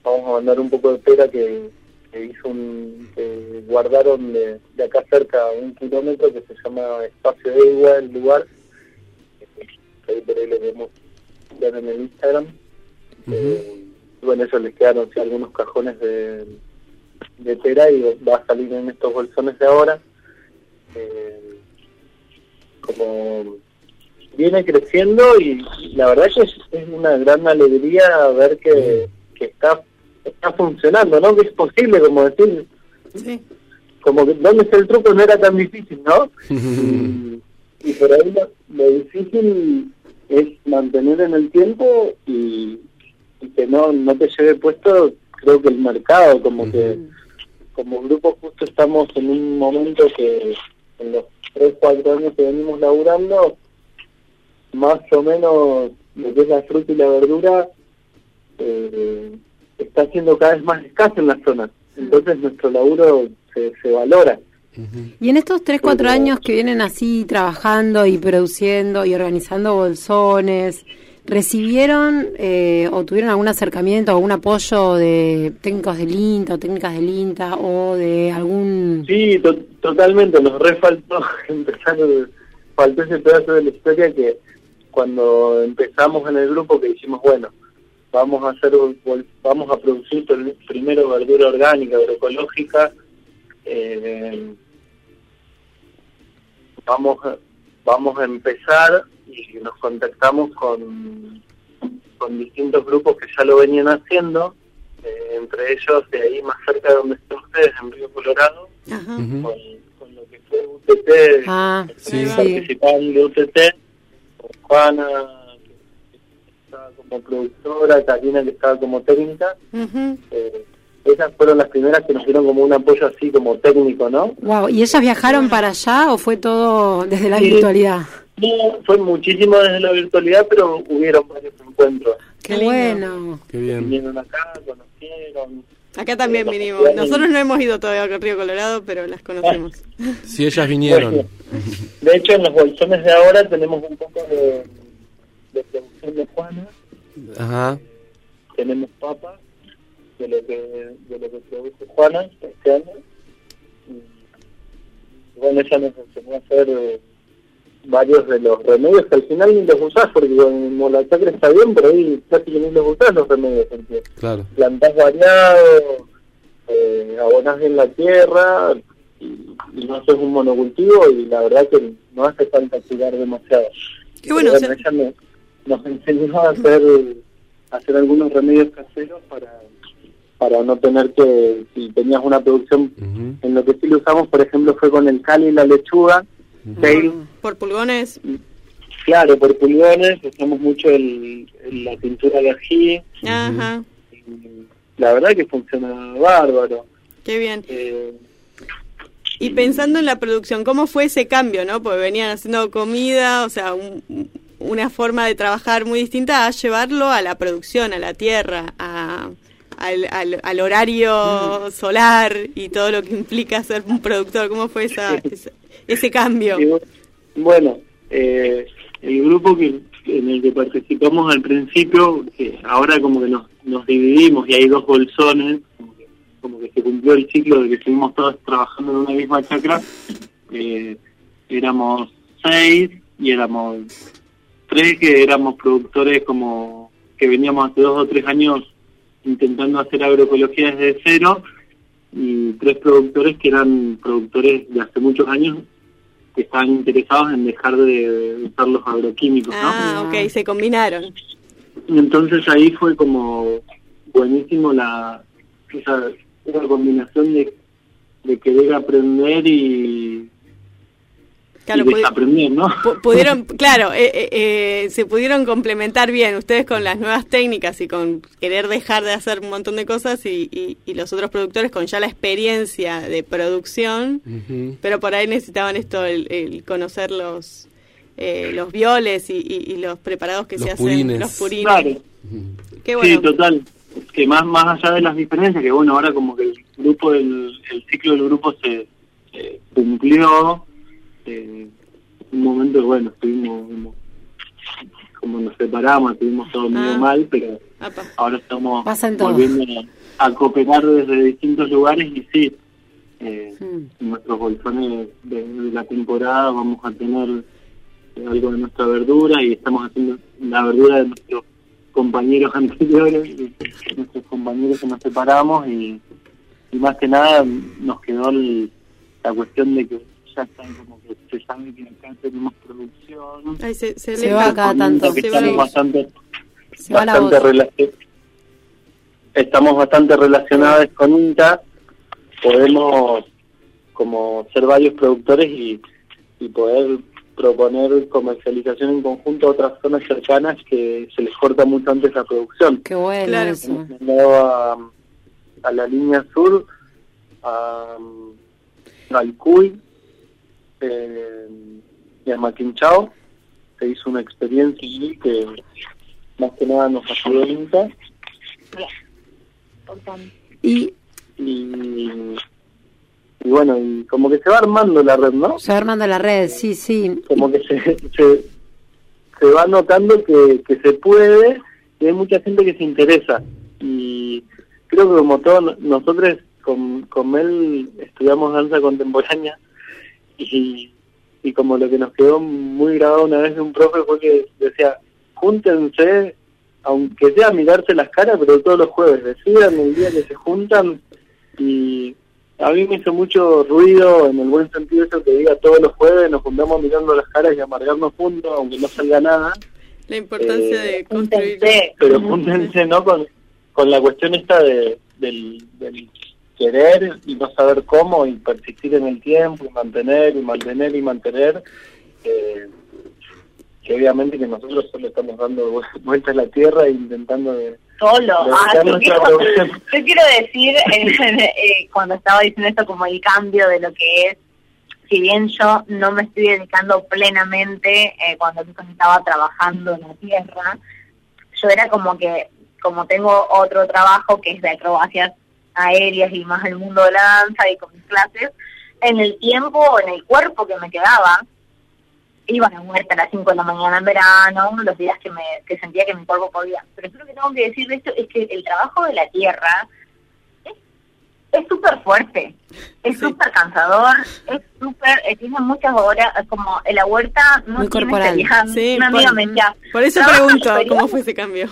Vamos a mandar un poco de pera que, que hizo un, que guardaron de, de acá cerca un kilómetro que se llama Espacio de Igua, el lugar. Ahí por ahí lo vemos ver en el Instagram. Eh, y bueno, eso les quedaron sí, algunos cajones de, de pera y va a salir en estos bolsones de ahora. Eh, como viene creciendo y, la verdad que es, es una gran alegría ver que, que está está funcionando, ¿no? Que es posible, como decir, como que dónde está el truco no era tan difícil, ¿no? [LAUGHS] y, y por ahí lo, lo difícil es mantener en el tiempo y, y que no no te lleve puesto, creo que el mercado, como que como grupo justo estamos en un momento que en los 3, 4 años que venimos laburando, más o menos lo que es la fruta y la verdura eh, está siendo cada vez más escaso en la zona. Entonces nuestro laburo se, se valora. Y en estos 3, 4 años que vienen así trabajando y produciendo y organizando bolsones, ¿recibieron eh, o tuvieron algún acercamiento, algún apoyo de técnicos del INTA o técnicas del INTA o de algún... Sí, to- totalmente, nos re faltó [LAUGHS] empezar, faltó ese pedazo de la historia que cuando empezamos en el grupo que dijimos, bueno, vamos a hacer, vamos a producir pr- primero verdura orgánica, agroecológica, eh, vamos vamos a empezar y nos contactamos con, con distintos grupos que ya lo venían haciendo, eh, entre ellos de ahí más cerca de donde están ustedes, en Río Colorado, con, con lo que fue UTT, Ah, sí. sí. participaban de UTT, con Juana, que estaba como productora, Karina que estaba como técnica, eh, esas fueron las primeras que nos dieron como un apoyo así como técnico, ¿no? Wow, ¿y ellas viajaron para allá o fue todo desde la Sí. virtualidad? No, fue muchísimo desde la virtualidad, pero hubieron varios encuentros. Qué bueno. Qué bien. Vinieron acá, conocieron. Acá también Eh, vinimos. nos Nosotros no hemos ido todavía al Río Colorado, pero las conocemos. [LAUGHS] Si ellas vinieron. Bueno, de hecho, en los bolsones de ahora tenemos un poco de, de producción de Juana, Ajá. tenemos papas de lo que de lo que produce Juana este año. Y, bueno, ella nos enseñó a hacer eh, varios de los remedios que al final ni los usás, porque como la chacra está bien, pero ahí casi que ni los usás los remedios, porque Claro. plantás variado, eh, abonás bien la tierra y, y no haces un monocultivo y la verdad que no hace falta cuidar demasiado. Qué bueno, o sea- ella me- nos enseñó a hacer, a hacer algunos remedios caseros para, para no tener que, si tenías una producción, en lo que sí lo usamos, por ejemplo, fue con el cali y la lechuga, Por pulgones. claro, por pulgones, usamos mucho el, el- la pintura de ají, Ajá. la verdad que funciona bárbaro. Qué bien. Eh, Y pensando en la producción, ¿cómo fue ese cambio, no? Porque venían haciendo comida, o sea, un- una forma de trabajar muy distinta a llevarlo a la producción, a la tierra, a, al, al- al horario solar y todo lo que implica ser un productor. ¿Cómo fue esa, ese, [LAUGHS] ese cambio? Bueno, eh, el grupo que en el que participamos al principio, que ahora como que nos, nos dividimos y hay dos bolsones, como que, como que se cumplió el ciclo de que estuvimos todos trabajando en una misma chacra, eh, éramos seis y éramos tres que éramos productores como que veníamos hace dos o tres años intentando hacer agroecología desde cero y tres productores que eran productores de hace muchos años que estaban interesados en dejar de usar los agroquímicos, ¿no? Ah, ok, se combinaron. Y entonces ahí fue como buenísimo la esa, esa combinación de, de querer aprender y, Claro, y desaprender, ¿no? pu- pudieron, claro, eh, eh, eh, se pudieron complementar bien ustedes con las nuevas técnicas y con querer dejar de hacer un montón de cosas y, y- y los otros productores con ya la experiencia de producción, pero por ahí necesitaban esto, el, el conocer los eh, los violes y, y- y los preparados que Los se hacen, purines. los purines. Claro. Qué bueno. Sí, total. Que más más allá de las diferencias, que bueno, ahora como que el grupo del el ciclo del grupo se se cumplió. Eh, un momento, bueno, estuvimos como, como nos separamos, estuvimos todo medio Ah. mal, pero Apa. ahora estamos volviendo a, a cooperar desde distintos lugares y sí, eh, en nuestros bolsones de, de la temporada vamos a tener eh, algo de nuestra verdura y estamos haciendo la verdura de nuestros compañeros [LAUGHS] anteriores, nuestros compañeros que nos separamos y, y más que nada nos quedó el- la cuestión de que ya están como se sabe que acá tenemos producción. Ay, se, se va cada tanto. Se va bastante, Se estamos bastante relacionados con INTA, podemos como ser varios productores y, y poder proponer comercialización en conjunto a otras zonas cercanas que se les corta mucho antes la producción. Qué bueno Claro. eso. Hemos mandado a, a la línea sur, a, al Cuy eh, y a Maquinchao. Se hizo una experiencia allí que más que nada nos ayudó INTA. Y Y, y bueno, y como que se va armando la red, ¿no? se va armando la red, sí, sí. Como que se, se, se va notando que, que se puede y hay mucha gente que se interesa. Y creo que como todos nosotros con, con Mel estudiamos danza contemporánea y, y como lo que nos quedó muy grabado una vez de un profe fue que decía, júntense, aunque sea mirarse las caras, pero todos los jueves, decidan el día que se juntan y a mí me hizo mucho ruido en el buen sentido eso que diga todos los jueves nos juntamos mirando las caras y amargarnos juntos, aunque no salga nada, La importancia Eh, de construir. pero júntense no con, con la cuestión esta de, del, del querer y no saber cómo y persistir en el tiempo y mantener y mantener y mantener eh, que obviamente que nosotros solo estamos dando vu- vueltas a la tierra e intentando de, Solo. Ah, yo, quiero, producción. [LAUGHS] yo quiero decir, eh, eh, cuando estaba diciendo esto, como el cambio de lo que es, si bien yo no me estoy dedicando plenamente eh, cuando estaba trabajando en la tierra, yo era como que, como tengo otro trabajo que es de acrobacias aéreas y más el mundo de la danza y con mis clases, en el tiempo, en el cuerpo que me quedaba, iba a la muerte a las 5 de la mañana en verano, los días que me que sentía que mi cuerpo podía. Pero yo lo que tengo que decir de esto es que el trabajo de la tierra es- súper fuerte, es súper cansador, es súper, eh, tiene muchas horas, es como en la huerta no Muy tiene corporal. Sí, Una amiga por, me decía, por eso "Trabaja pregunto feriado". cómo fue ese cambio.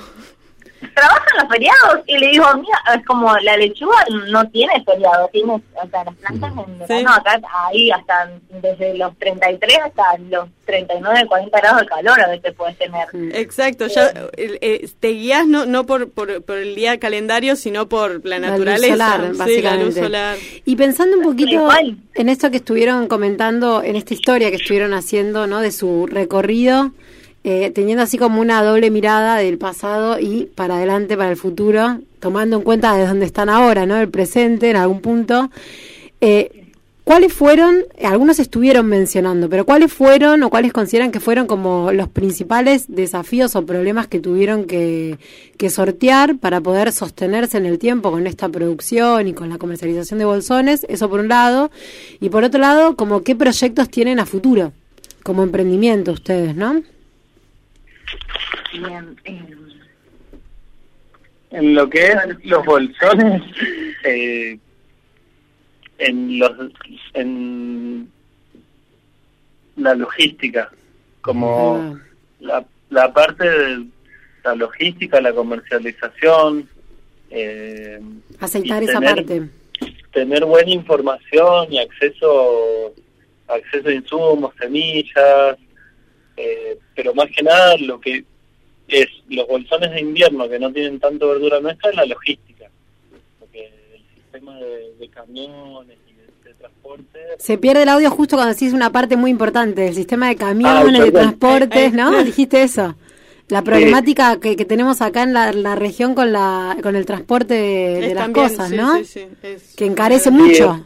Trabajan los feriados. Y le digo, mira, es como la lechuga no tiene feriado, tiene, o sea, las plantas en verano acá, ahí hasta desde los 33 hasta los 39, 40 grados de calor a veces puedes tener. Exacto, ya eh, eh, te guías no, no por, por, por el día calendario, sino por la La luz naturaleza. solar, Sí, la luz básicamente. solar. Y pensando un poquito en esto que estuvieron comentando, en esta historia que estuvieron haciendo, ¿no? De su recorrido, eh, teniendo así como una doble mirada del pasado y para adelante, para el futuro, tomando en cuenta de dónde están ahora, ¿no? El presente, en algún punto. Eh, ¿Cuáles fueron, algunos estuvieron mencionando, pero cuáles fueron o cuáles consideran que fueron como los principales desafíos o problemas que tuvieron que, que sortear para poder sostenerse en el tiempo con esta producción y con la comercialización de bolsones? Eso por un lado. Y por otro lado, como qué proyectos tienen a futuro como emprendimiento ustedes, ¿no? Bien, eh, En lo que es los bolsones, [LAUGHS] eh, en los en la logística, como Ah, la, la parte de la logística, la comercialización, eh, aceitar esa tener- parte. tener buena información y acceso acceso a insumos, semillas, eh, pero más que nada lo que es los bolsones de invierno que no tienen tanto verdura nuestra es la logística, porque el sistema de, de camiones y de, de transporte Se pierde el audio justo cuando decís una parte muy importante del sistema de Ah, camiones, de perdón. transportes, ¿no? Dijiste eso. La problemática que, que tenemos acá en la, la región con la con el transporte de, de Es las también, cosas, sí, ¿no? sí, sí, es- Que encarece mucho.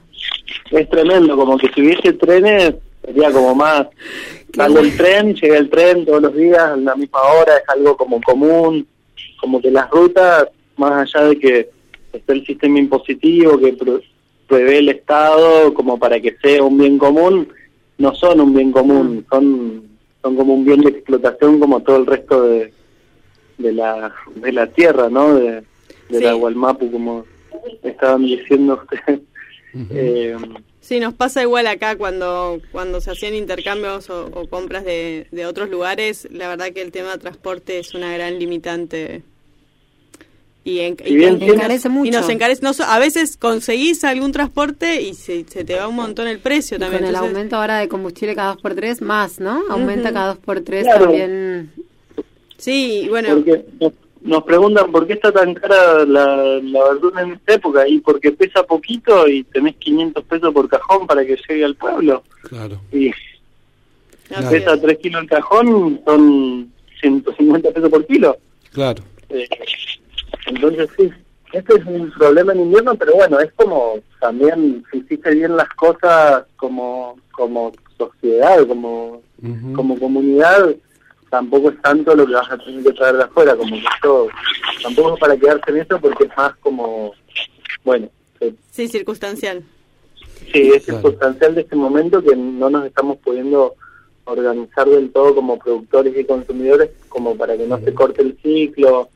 es tremendo, como que si hubiese trenes sería como más sale el tren, llega el tren todos los días a la misma hora, es algo como común, como que las rutas, más allá de que esté el sistema impositivo que prevé el Estado como para que sea un bien común, no son un bien común, son son como un bien de explotación como todo el resto de, de la de la tierra, ¿no? De, de la. Gualmapu, como estaban diciendo ustedes. Eh, Sí, nos pasa igual acá cuando, cuando se hacían intercambios o, o compras de, de otros lugares. La verdad que el tema de transporte es una gran limitante. Y, en- bien Encarece mucho. y nos encarece. no so- a veces conseguís algún transporte y se, se te va un montón el precio Y también. con el aumento ahora de combustible cada dos por tres, más, ¿no? Aumenta cada dos por tres Claro. también. Sí, y bueno, porque nos- preguntan por qué está tan cara la, la verdura en esta época y porque pesa poquito y tenés 500 pesos por cajón para que llegue al pueblo Claro. y pesa es. 3 kilos el cajón son 150 pesos por kilo Claro. Eh, entonces sí este es un problema en invierno pero bueno es como también si hiciste bien las cosas como como sociedad como como comunidad tampoco es tanto lo que vas a tener que traer de afuera, como que esto tampoco es para quedarse en eso porque es más como, bueno, eh, sí, circunstancial. sí, es Claro. circunstancial de este momento que no nos estamos pudiendo organizar del todo como productores y consumidores como para que no se corte el ciclo,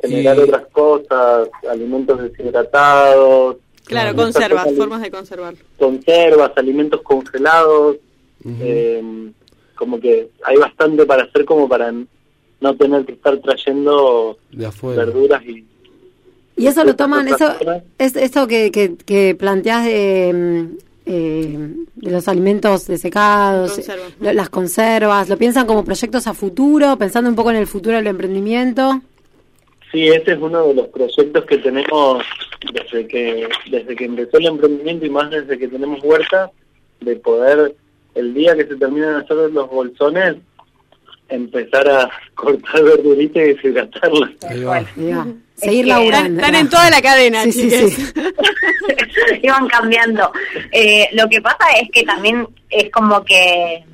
generar Y- otras cosas, alimentos deshidratados, Claro, conservas, formas de conservar. conservas, alimentos congelados. Eh, como que hay bastante para hacer como para no tener que estar trayendo de afuera. verduras y Y eso lo toman, eso es eso que, que, que planteas de, mm, eh, de los alimentos desecados, Conserva. lo- las conservas, lo piensan como proyectos a futuro, pensando un poco en el futuro del emprendimiento. sí ese es uno de los proyectos que tenemos desde que desde que empezó el emprendimiento y más desde que tenemos huerta de poder el día que se terminan de hacer los bolsones empezar a [LAUGHS] cortar verdurita y deshidratarla Ahí va. Diga, Seguir laburando. están en toda la cadena, Sí, sí, chiques. sí. [LAUGHS] iban cambiando. Eh, lo que pasa es que también es como que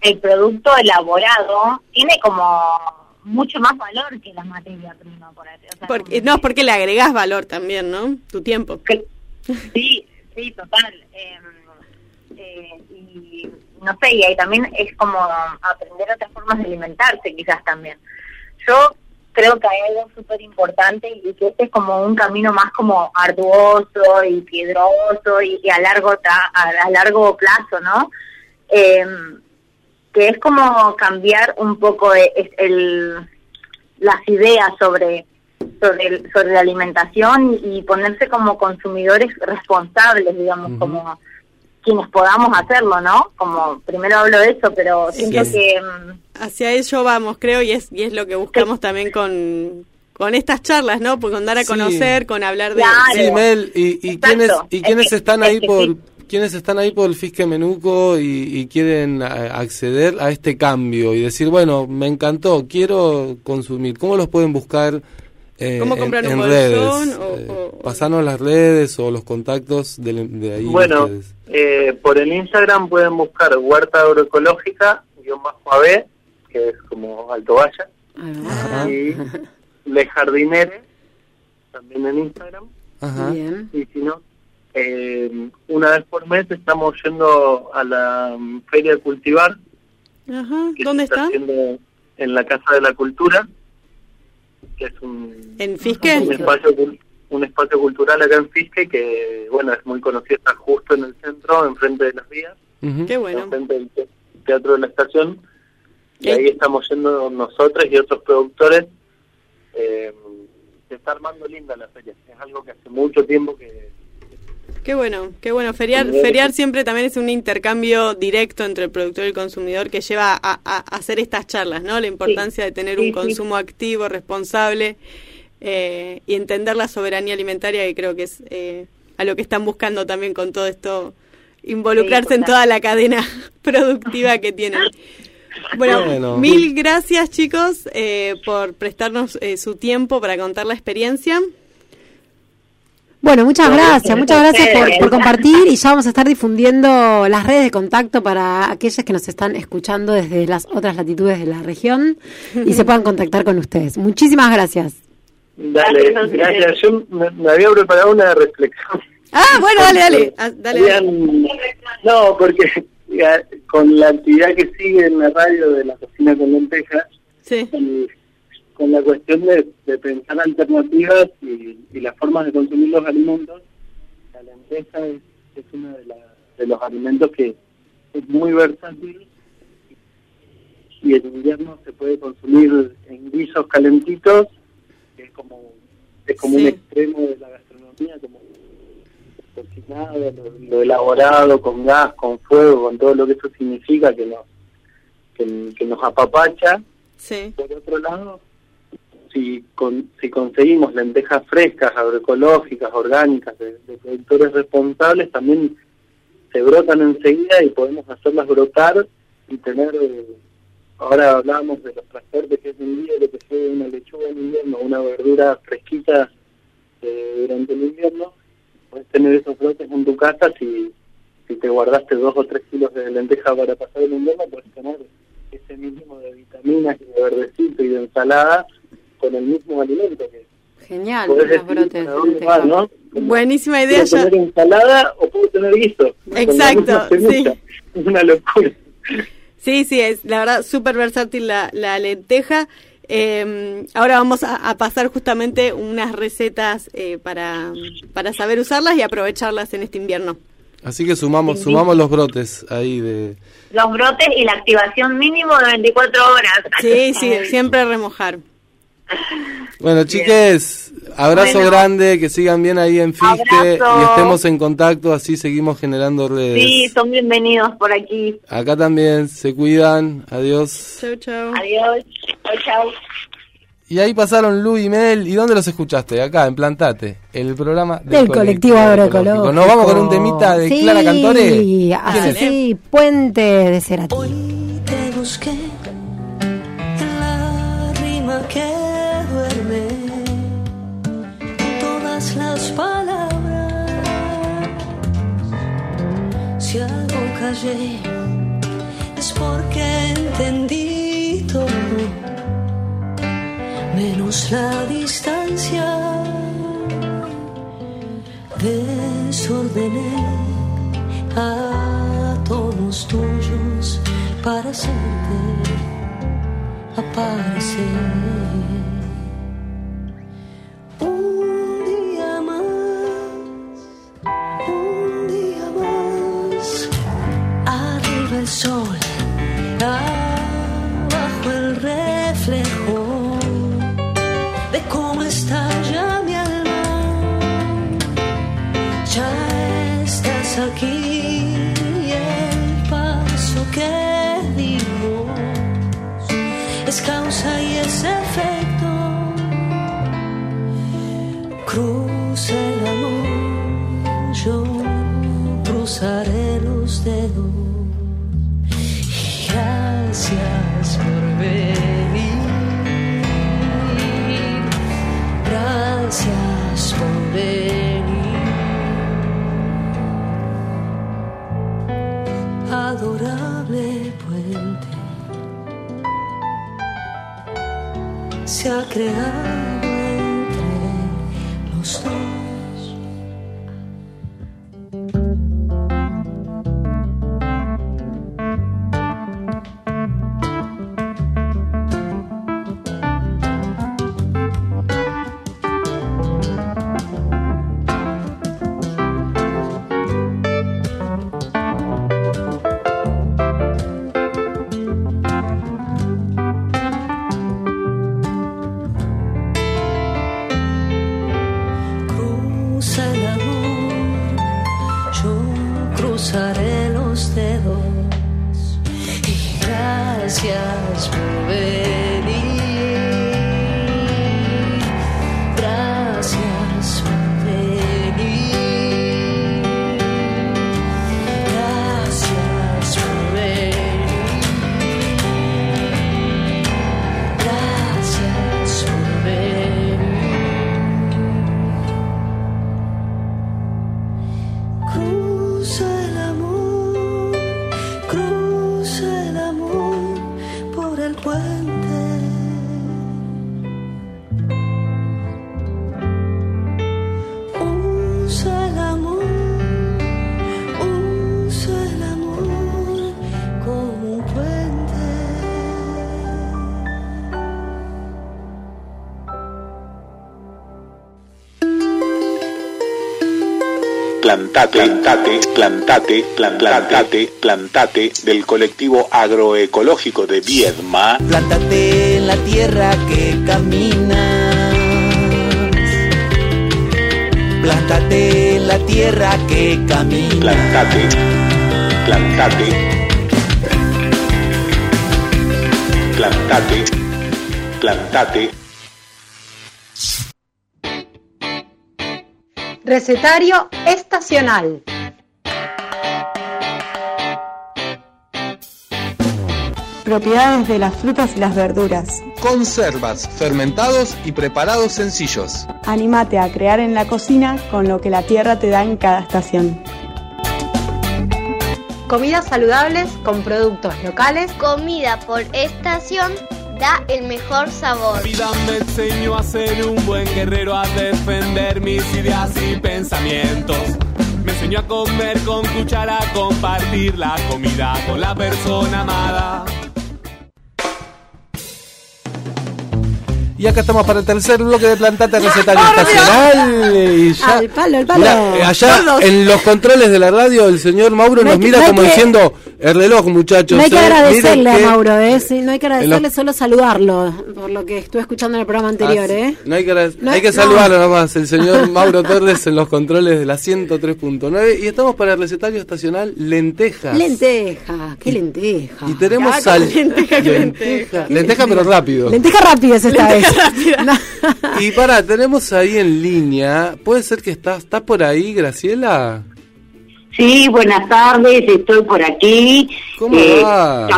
el producto elaborado tiene como mucho más valor que la materia prima. Por ahí. O sea, Porque, no, porque le agregás valor también, ¿no? Tu tiempo. que- sí, sí, total. Eh, eh, y no sé, y ahí también es como aprender otras formas de alimentarse, quizás también. Yo creo que hay algo súper importante y que este es como un camino más como arduoso y piedroso y, y a largo a, a largo plazo, ¿no? Eh, que es como cambiar un poco el, las ideas sobre sobre, el- sobre la alimentación y, y ponerse como consumidores responsables, digamos, como quienes podamos hacerlo, ¿no? Como primero hablo de eso, pero siento Sí. que mm, Hacia ello vamos, creo, y es, y es lo que buscamos también con, con estas charlas, ¿no? Pues con dar a Sí. conocer, con hablar de... Claro. Sí, Mel, ¿y, y quiénes, y Es quiénes están es ahí por sí. quiénes están ahí por el Fisque Menuco y, y quieren acceder a este cambio y decir, bueno, me encantó, quiero consumir? ¿Cómo los pueden buscar eh, ¿Cómo en, comprar un en bolsón redes? o- Eh, o- pasanos las redes o los contactos de, de ahí. Bueno, eh, por el Instagram pueden buscar Huerta Agroecológica, guion bajo AB, que es como Alto Valla, Ajá. y [LAUGHS] Le Jardinere, también en Instagram. Ajá. Bien. Y si no, eh, una vez por mes estamos yendo a la mm, Feria Cultivar, Ajá, que ¿dónde se está está? haciendo en la Casa de la Cultura, que es un, ¿En Fisque? un espacio cul- un espacio cultural acá en Fisque que, bueno, es muy conocido, está justo en el centro, enfrente de las vías, Ujú. Qué bueno. enfrente del te- Teatro de la Estación, y Eh. ahí estamos yendo nosotros y otros productores. Eh, se está armando linda la feria, es algo que hace mucho tiempo que... Qué bueno, qué bueno. Feriar, feriar siempre también es un intercambio directo entre el productor y el consumidor que lleva a, hacer estas charlas, ¿no? La importancia de tener Sí, un sí. consumo activo, responsable eh, y entender la soberanía alimentaria, que creo que es eh, a lo que están buscando también con todo esto, involucrarse Sí, en toda la cadena [LAUGHS] productiva que tienen. Bueno, Bueno. mil gracias chicos eh, por prestarnos eh, su tiempo para contar la experiencia. Bueno, muchas gracias, muchas gracias por, compartir y ya vamos a estar difundiendo las redes de contacto para aquellos que nos están escuchando desde las otras latitudes de la región y se puedan contactar con ustedes. Muchísimas gracias. Dale, Gracias. Yo me, me había preparado una reflexión. Ah, bueno, dale, dale. Ah, dale, No, porque con la actividad que sigue en la radio de la cocina con lentejas, Sí. Con la cuestión de, de pensar alternativas y, y las formas de consumir los alimentos, la lenteja es, es uno de, la- de los alimentos que es muy versátil y en invierno se puede consumir en guisos calentitos, que es como, es como Sí. un extremo de la gastronomía, como cocinado, lo, lo elaborado con gas, con fuego, con todo lo que eso significa que nos, que, que nos apapacha Sí. por otro lado, si, con, si conseguimos lentejas frescas, agroecológicas, orgánicas, de, productores responsables, también se brotan enseguida y podemos hacerlas brotar y tener, ahora hablábamos de los transportes que es un día, lo que fue una lechuga en invierno, una verdura fresquita eh, durante el invierno, puedes tener esos brotes en tu casa si, si te guardaste dos o tres kilos de lenteja para pasar el invierno, puedes tener ese mínimo de vitaminas y de verdecito y de ensalada con el mismo alimento que Genial, decidir brotes. Buenísima idea. ¿Puedo Ya, tener ensalada o puedo tener guiso? Exacto, sí. [LAUGHS] Es una locura. Sí, sí, es la verdad súper versátil la, la lenteja. Eh, ahora vamos a, a pasar justamente unas recetas eh, para, para saber usarlas y aprovecharlas en este invierno. Así que sumamos, sumamos los brotes ahí de... los brotes y la activación mínimo de 24 horas. Sí, sí, siempre remojar. Bueno, chiques, abrazo Bueno. grande, que sigan bien ahí en Abrazo. y estemos en contacto, así seguimos generando redes. Sí, son bienvenidos por aquí. Acá también, se cuidan, adiós. Chau, chau. Adiós. Chau, chau. Y ahí pasaron Lu y Mel, ¿y dónde los escuchaste? Acá, en Plantate, el programa Del colectivo agroecológico. ¿Nos vamos con un temita de sí, Clara Cantore? Sí, así sí, Puente de Cerati. Te busqué es porque entendí todo, menos la distancia. Desordené a tonos tuyos para hacerte aparecer. sol bajo el reflejo de cómo está ya mi alma. Ya estás aquí y el paso que dimos es causa y es efecto. Cruza el amor, yo cruzaré los dedos Adorable puente. Se ha creado Plantate, plantate, plantate, plan- plantate, plantate del colectivo agroecológico de Viedma. Plántate en la tierra que caminas. Plántate en la tierra que caminas. Plantate, plantate, plantate, plantate. Recetario estacional. Propiedades de las frutas y las verduras. Conservas, fermentados y preparados sencillos. Anímate a crear en la cocina con lo que la tierra te da en cada estación. Comidas saludables con productos locales. Comida por estación da el mejor sabor. La vida me enseñó a ser un buen guerrero, a defender mis ideas y pensamientos. Me enseñó a comer con cuchara, a compartir la comida con la persona amada. Y acá estamos para el tercer bloque de Plantate Recetario Estacional. Y ya, Al palo, al palo. Eh, allá Todos. en los controles de la radio, el señor Mauro No nos que- mira no como que- diciendo: el reloj, muchachos. No hay que eh, agradecerle a Mauro, ¿eh? Sí, no hay que agradecerle, los- solo saludarlo, por lo que estuve escuchando en el programa anterior, Ah, ¿eh? No hay que, No, hay que saludarlo nomás, el señor [LAUGHS] Mauro Torres en los controles de la 103.9 y estamos para el recetario estacional lentejas. [LAUGHS] Lenteja, qué lenteja. Y tenemos Ah, sal. lenteja, qué lenteja, lenteja, pero rápido. Lenteja rápida es esta vez. Y para, tenemos ahí en línea, puede ser que estás, ¿estás por ahí, Graciela? Sí, buenas tardes, estoy por aquí. ¿Cómo Eh, va?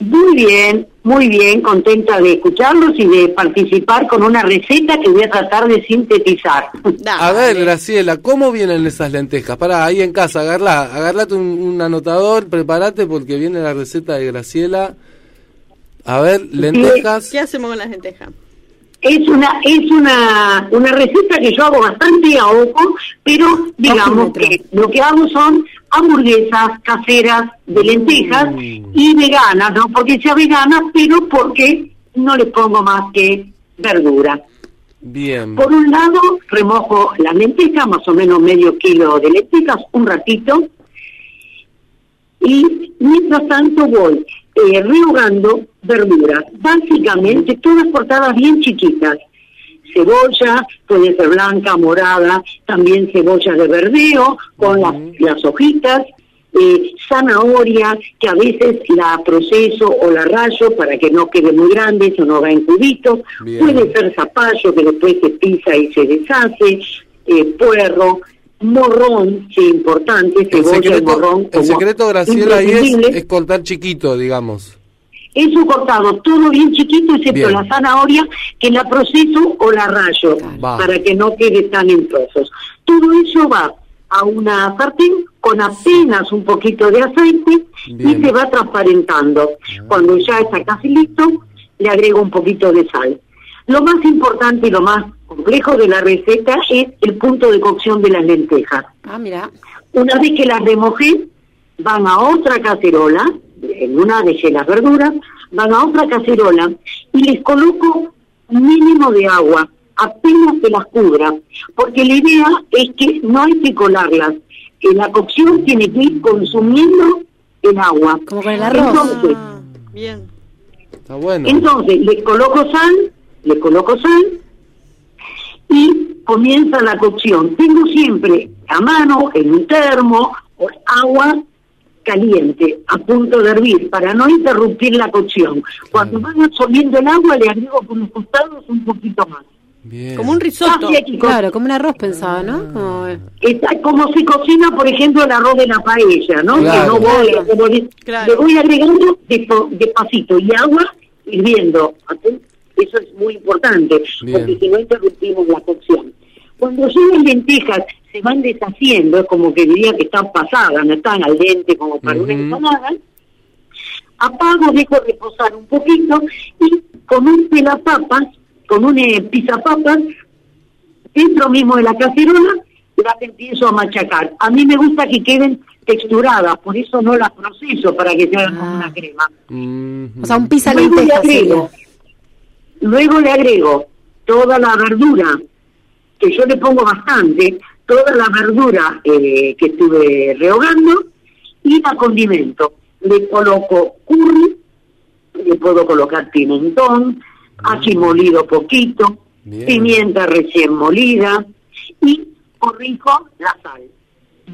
Muy bien, muy bien, contenta de escucharlos y de participar con una receta que voy a tratar de sintetizar. A ver, Graciela, ¿cómo vienen esas lentejas? Para ahí en casa, agarrá, agarrate un, un anotador, prepárate porque viene la receta de Graciela. A ver, lentejas. ¿Qué hacemos con las lentejas? Es una es una, una receta que yo hago bastante a ojo, pero digamos que lo que hago son hamburguesas caseras de lentejas y veganas, no porque sea vegana, pero porque no les pongo más que verdura. Bien. Por un lado, remojo las lentejas, más o menos medio kilo de lentejas, un ratito. Y mientras tanto voy eh, rehogando verduras, básicamente todas cortadas bien chiquitas. cebolla, puede ser blanca, morada, también cebolla de verdeo con las, las hojitas, eh, zanahoria, que a veces la proceso o la rayo para que no quede muy grande, eso no va en cubitos, Bien. puede ser zapallo que después se pisa y se deshace, eh, puerro, morrón, importante, El cebolla y secreto, morrón. el secreto Graciela, ahí es, es cortar chiquito, digamos. Eso cortado, todo bien chiquito, excepto Bien. la zanahoria, que la proceso o la rayo, Va. para que no quede tan en trozos. Todo eso va a una sartén con apenas un poquito de aceite Bien. y se va transparentando. Cuando ya está casi listo, le agrego un poquito de sal. Lo más importante y lo más complejo de la receta es el punto de cocción de las lentejas. Ah, mira. Una vez que las remojé, van a otra cacerola, en una dejé las verduras, van a otra cacerola y les coloco un mínimo de agua, apenas se las cubra, porque la idea es que no hay que colarlas, que la cocción tiene que ir consumiendo el agua. Como con el arroz. Entonces, Bien. Está bueno. entonces les coloco sal, les coloco sal y comienza la cocción. Tengo siempre a mano en un termo agua caliente a punto de hervir para no interrumpir la cocción. Cuando van absorbiendo el agua le agrego por los costados un poquito más. Bien. Como un risotto. Claro, como un arroz pensaba, ¿no? Como- Está como se cocina, por ejemplo, el arroz de la paella, ¿no? Claro. Que no voy, le, Claro. le voy agregando despo- despacito y agua hirviendo. Eso es muy importante, Bien. porque si no interrumpimos la cocción. Cuando las lentejas se van deshaciendo, es como que diría que están pasadas, no están al dente como para una ensalada, apago, dejo reposar un poquito y con un pelapapas, con un eh, pizapapas, dentro mismo de la cacerola, las empiezo a machacar. A mí me gusta que queden texturadas, por eso no las proceso para que se hagan como una crema. Mm, O sea, un pizza Luego le lenteja agrego, luego le agrego toda la verdura, que yo le pongo bastante, toda la verdura eh, que estuve rehogando y la condimento. Le coloco curry, le puedo colocar pimentón, ají molido poquito, Bien. pimienta recién molida y corrijo la sal.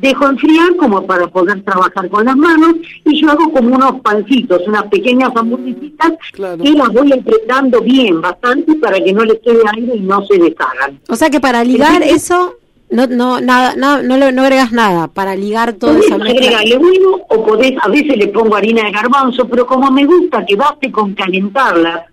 Dejo enfriar como para poder trabajar con las manos y yo hago como unos pancitos, unas pequeñas hamburguesitas Claro. que las voy apretando bien, bastante para que no les quede aire y no se deshagan. O sea que para ligar Entonces, eso, no, no, nada, no, no, lo- no agregas nada. Para ligar esa mezcla. agregarle huevo o podés, a veces le pongo harina de garbanzo, pero como me gusta que baste con calentarla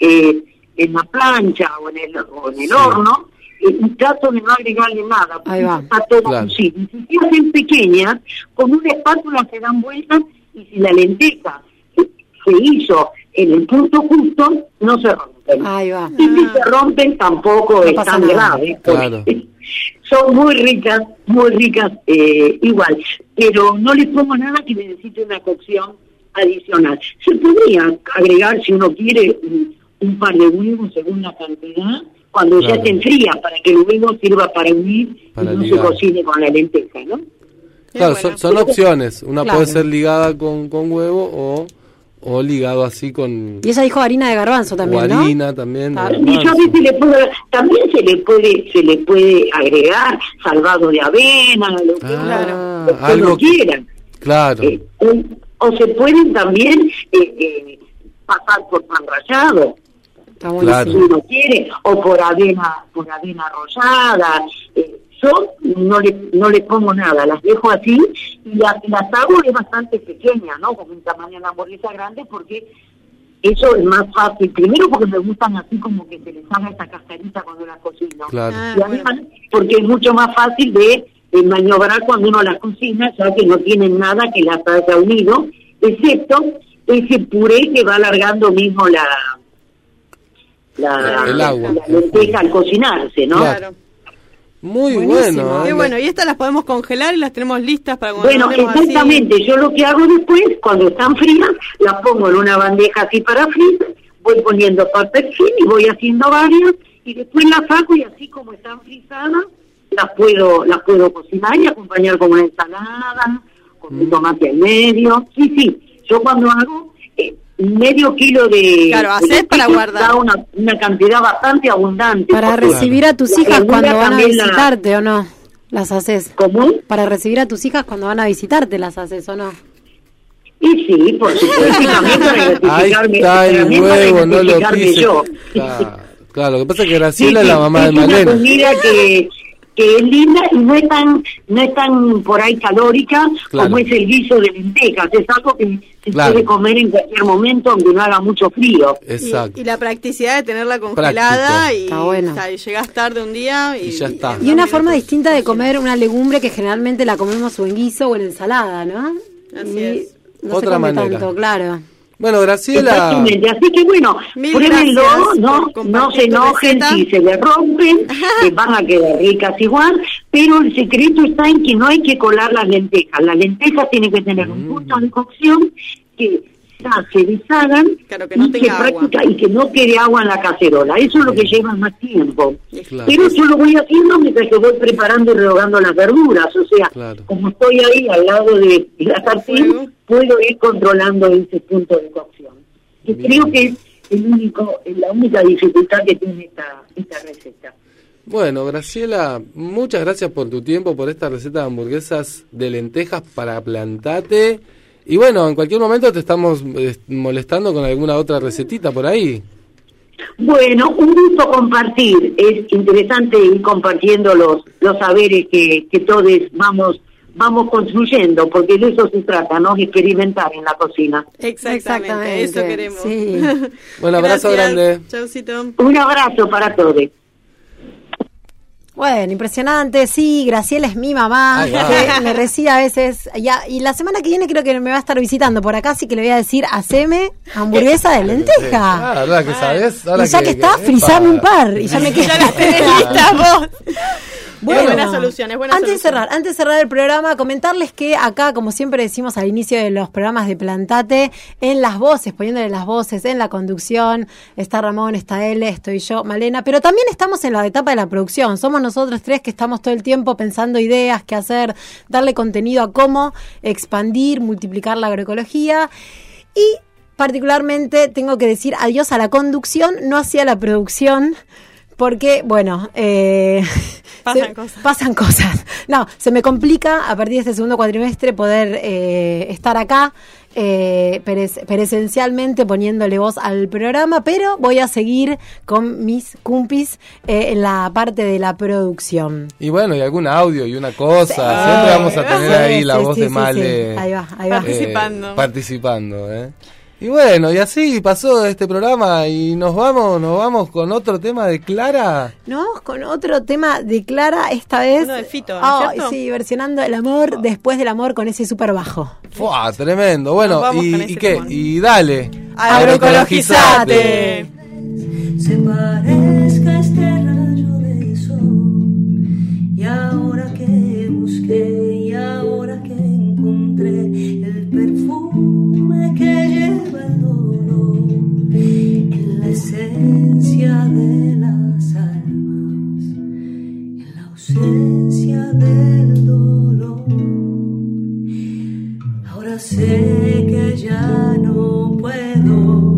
eh, en la plancha o en el, o en el Sí. horno, eh, trato de no agregarle nada, porque está todo Claro. Y si se hacen pequeñas, con una espátula se dan vueltas y si la lenteja se, hizo en el punto justo, no se rompen. Ahí va. Y si se rompen tampoco No es pasa tan nada. grave. Claro. [LAUGHS] Son muy ricas, muy ricas eh, igual, pero no les pongo nada que necesite una cocción adicional. Se podría agregar, si uno quiere, un, un par de huevos según la cantidad, cuando ya estén frías, para que el huevo sirva para unir Para y no ligar. se cocine con la lenteja, ¿no? Claro, son, son opciones. Una Claro. puede ser ligada con, con huevo o, o ligado así con Y ella dijo harina de garbanzo o también, ¿no? harina también. de Claro. Y yo a garbanzo. veces le puedo, también se le puede, se le puede agregar salvado de avena, lo que, Ah, lo que algo uno que- quiera. Claro. Eh, un- o se pueden también eh, eh, pasar por pan rallado, Está si uno quiere, o por avena, por avena rosada. Eh, yo no le, no le pongo nada, las dejo así y las, las hago es bastante pequeña, ¿no? Como un tamaño de hamburguesa grande porque eso es más fácil. Primero porque me gustan así como que se les haga esa cascarita cuando las cocino. Claro. Ah, Y además, porque es mucho más fácil de, de maniobrar cuando uno las cocina, ya que no tienen nada que las haya unido, excepto ese puré que va alargando mismo la, la, El agua. la lenteja al cocinarse, ¿no? Claro. Muy Buenísimo. bueno. Qué ¿eh? bueno, y estas las podemos congelar y las tenemos listas para cuando Bueno, así. exactamente. Yo lo que hago después, cuando están frías, las pongo en una bandeja así para fritas, voy poniendo papel film y voy haciendo varias y después las saco y así como están frisadas, las puedo las puedo cocinar y acompañar con una ensalada, con un tomate al medio. Sí, sí. Yo cuando hago, medio kilo de, Claro, de hacés para guardar. da una, una cantidad bastante abundante. Para recibir a tus hijas cuando van a también la- visitarte o no. ¿Las haces? ¿Cómo? Para recibir a tus hijas cuando van a visitarte, ¿las haces o no? Y sí, por supuesto, y también para Ahí está el huevo, no lo yo. Claro, claro, lo que pasa es que Sí, Graciela es sí, la mamá de es una Malena. comida que, que es linda y no es tan no es tan por ahí calórica Claro. como es el guiso de lentejas. Es algo que se Claro. puede comer en cualquier momento aunque no haga mucho frío. Exacto. Y la practicidad de tenerla congelada Práctico. y, Está bueno. o sea, y llegás tarde un día y, Y ya está. Y una forma distinta de comer una legumbre que generalmente la comemos o en guiso o en ensalada, ¿no? Así Y es. No Otra se come manera. tanto, claro. Bueno, Graciela. Exactamente, así que bueno, Mil pruébenlo, no, no se enojen receta. si se le rompen, que van a quedar ricas igual, pero el secreto está en que no hay que colar las lentejas. Las lentejas tienen que tener Mm. un punto de cocción que se deshagan Claro, que no y, que práctica- y que no quede agua en la cacerola. Eso es lo que lleva más tiempo. Claro. Pero yo lo voy haciendo mientras que voy preparando y rehogando las verduras. O sea, Claro. como estoy ahí al lado de la sartén, puedo ir controlando ese punto de cocción. Que Bien. creo que es el único, la única dificultad que tiene esta, esta receta. Bueno, Graciela, muchas gracias por tu tiempo, por esta receta de hamburguesas de lentejas para plantate. Y bueno, en cualquier momento te estamos eh, molestando con alguna otra recetita por ahí. Bueno, un gusto compartir. Es interesante ir compartiendo los, los saberes que, que todos vamos vamos construyendo, porque de eso se trata, ¿no? Experimentar en la cocina. Exactamente, eso queremos. sí. Un abrazo Gracias. grande. Chaucito. Un abrazo para todos. Bueno, impresionante, sí, Graciela es mi mamá, que me recibe a veces, ya, y la semana que viene creo que me va a estar visitando por acá, así que le voy a decir, haceme hamburguesa de [LAUGHS] lenteja. Ah, ¿verdad que sabes? Y ya que, está, epa. frizame un par, y ya me queda Ya las [LAUGHS] listas vos. Bueno, Es buena solución, es buena antes de cerrar, antes de cerrar el programa, comentarles que acá, como siempre decimos al inicio de los programas de Plantate, en las voces, poniéndole las voces, en la conducción, está Ramón, está él, estoy yo, Malena, pero también estamos en la etapa de la producción. Somos nosotros tres que estamos todo el tiempo pensando ideas, qué hacer, darle contenido a cómo expandir, multiplicar la agroecología. Y particularmente tengo que decir adiós a la conducción, no hacia la producción. Porque, bueno, eh, [LAUGHS] Pasan se- cosas. pasan cosas. No, se me complica a partir de este segundo cuatrimestre poder eh, estar acá eh, pres- presencialmente poniéndole voz al programa, pero voy a seguir con mis cumpis eh, en la parte de la producción. Y bueno, y algún audio y una cosa. Siempre vamos a tener Sí, ahí la sí, voz sí, de sí, Male. sí. Ahí va, ahí va. eh, Participando. participando, ¿eh? Y bueno, y así pasó este programa y nos vamos, nos vamos con otro tema de Clara. Nos vamos con otro tema de Clara, esta vez. Uno de Fito, ¿no es Ah, cierto? sí, versionando el amor después del amor con ese súper bajo. ¡Fua! Tremendo. Bueno, Nos vamos y, con y ese qué? Y dale. Agroecologizate. se parezca este rayo de sol. Y ahora que busqué, esencia de las almas, en la ausencia del dolor. Ahora sé que ya no puedo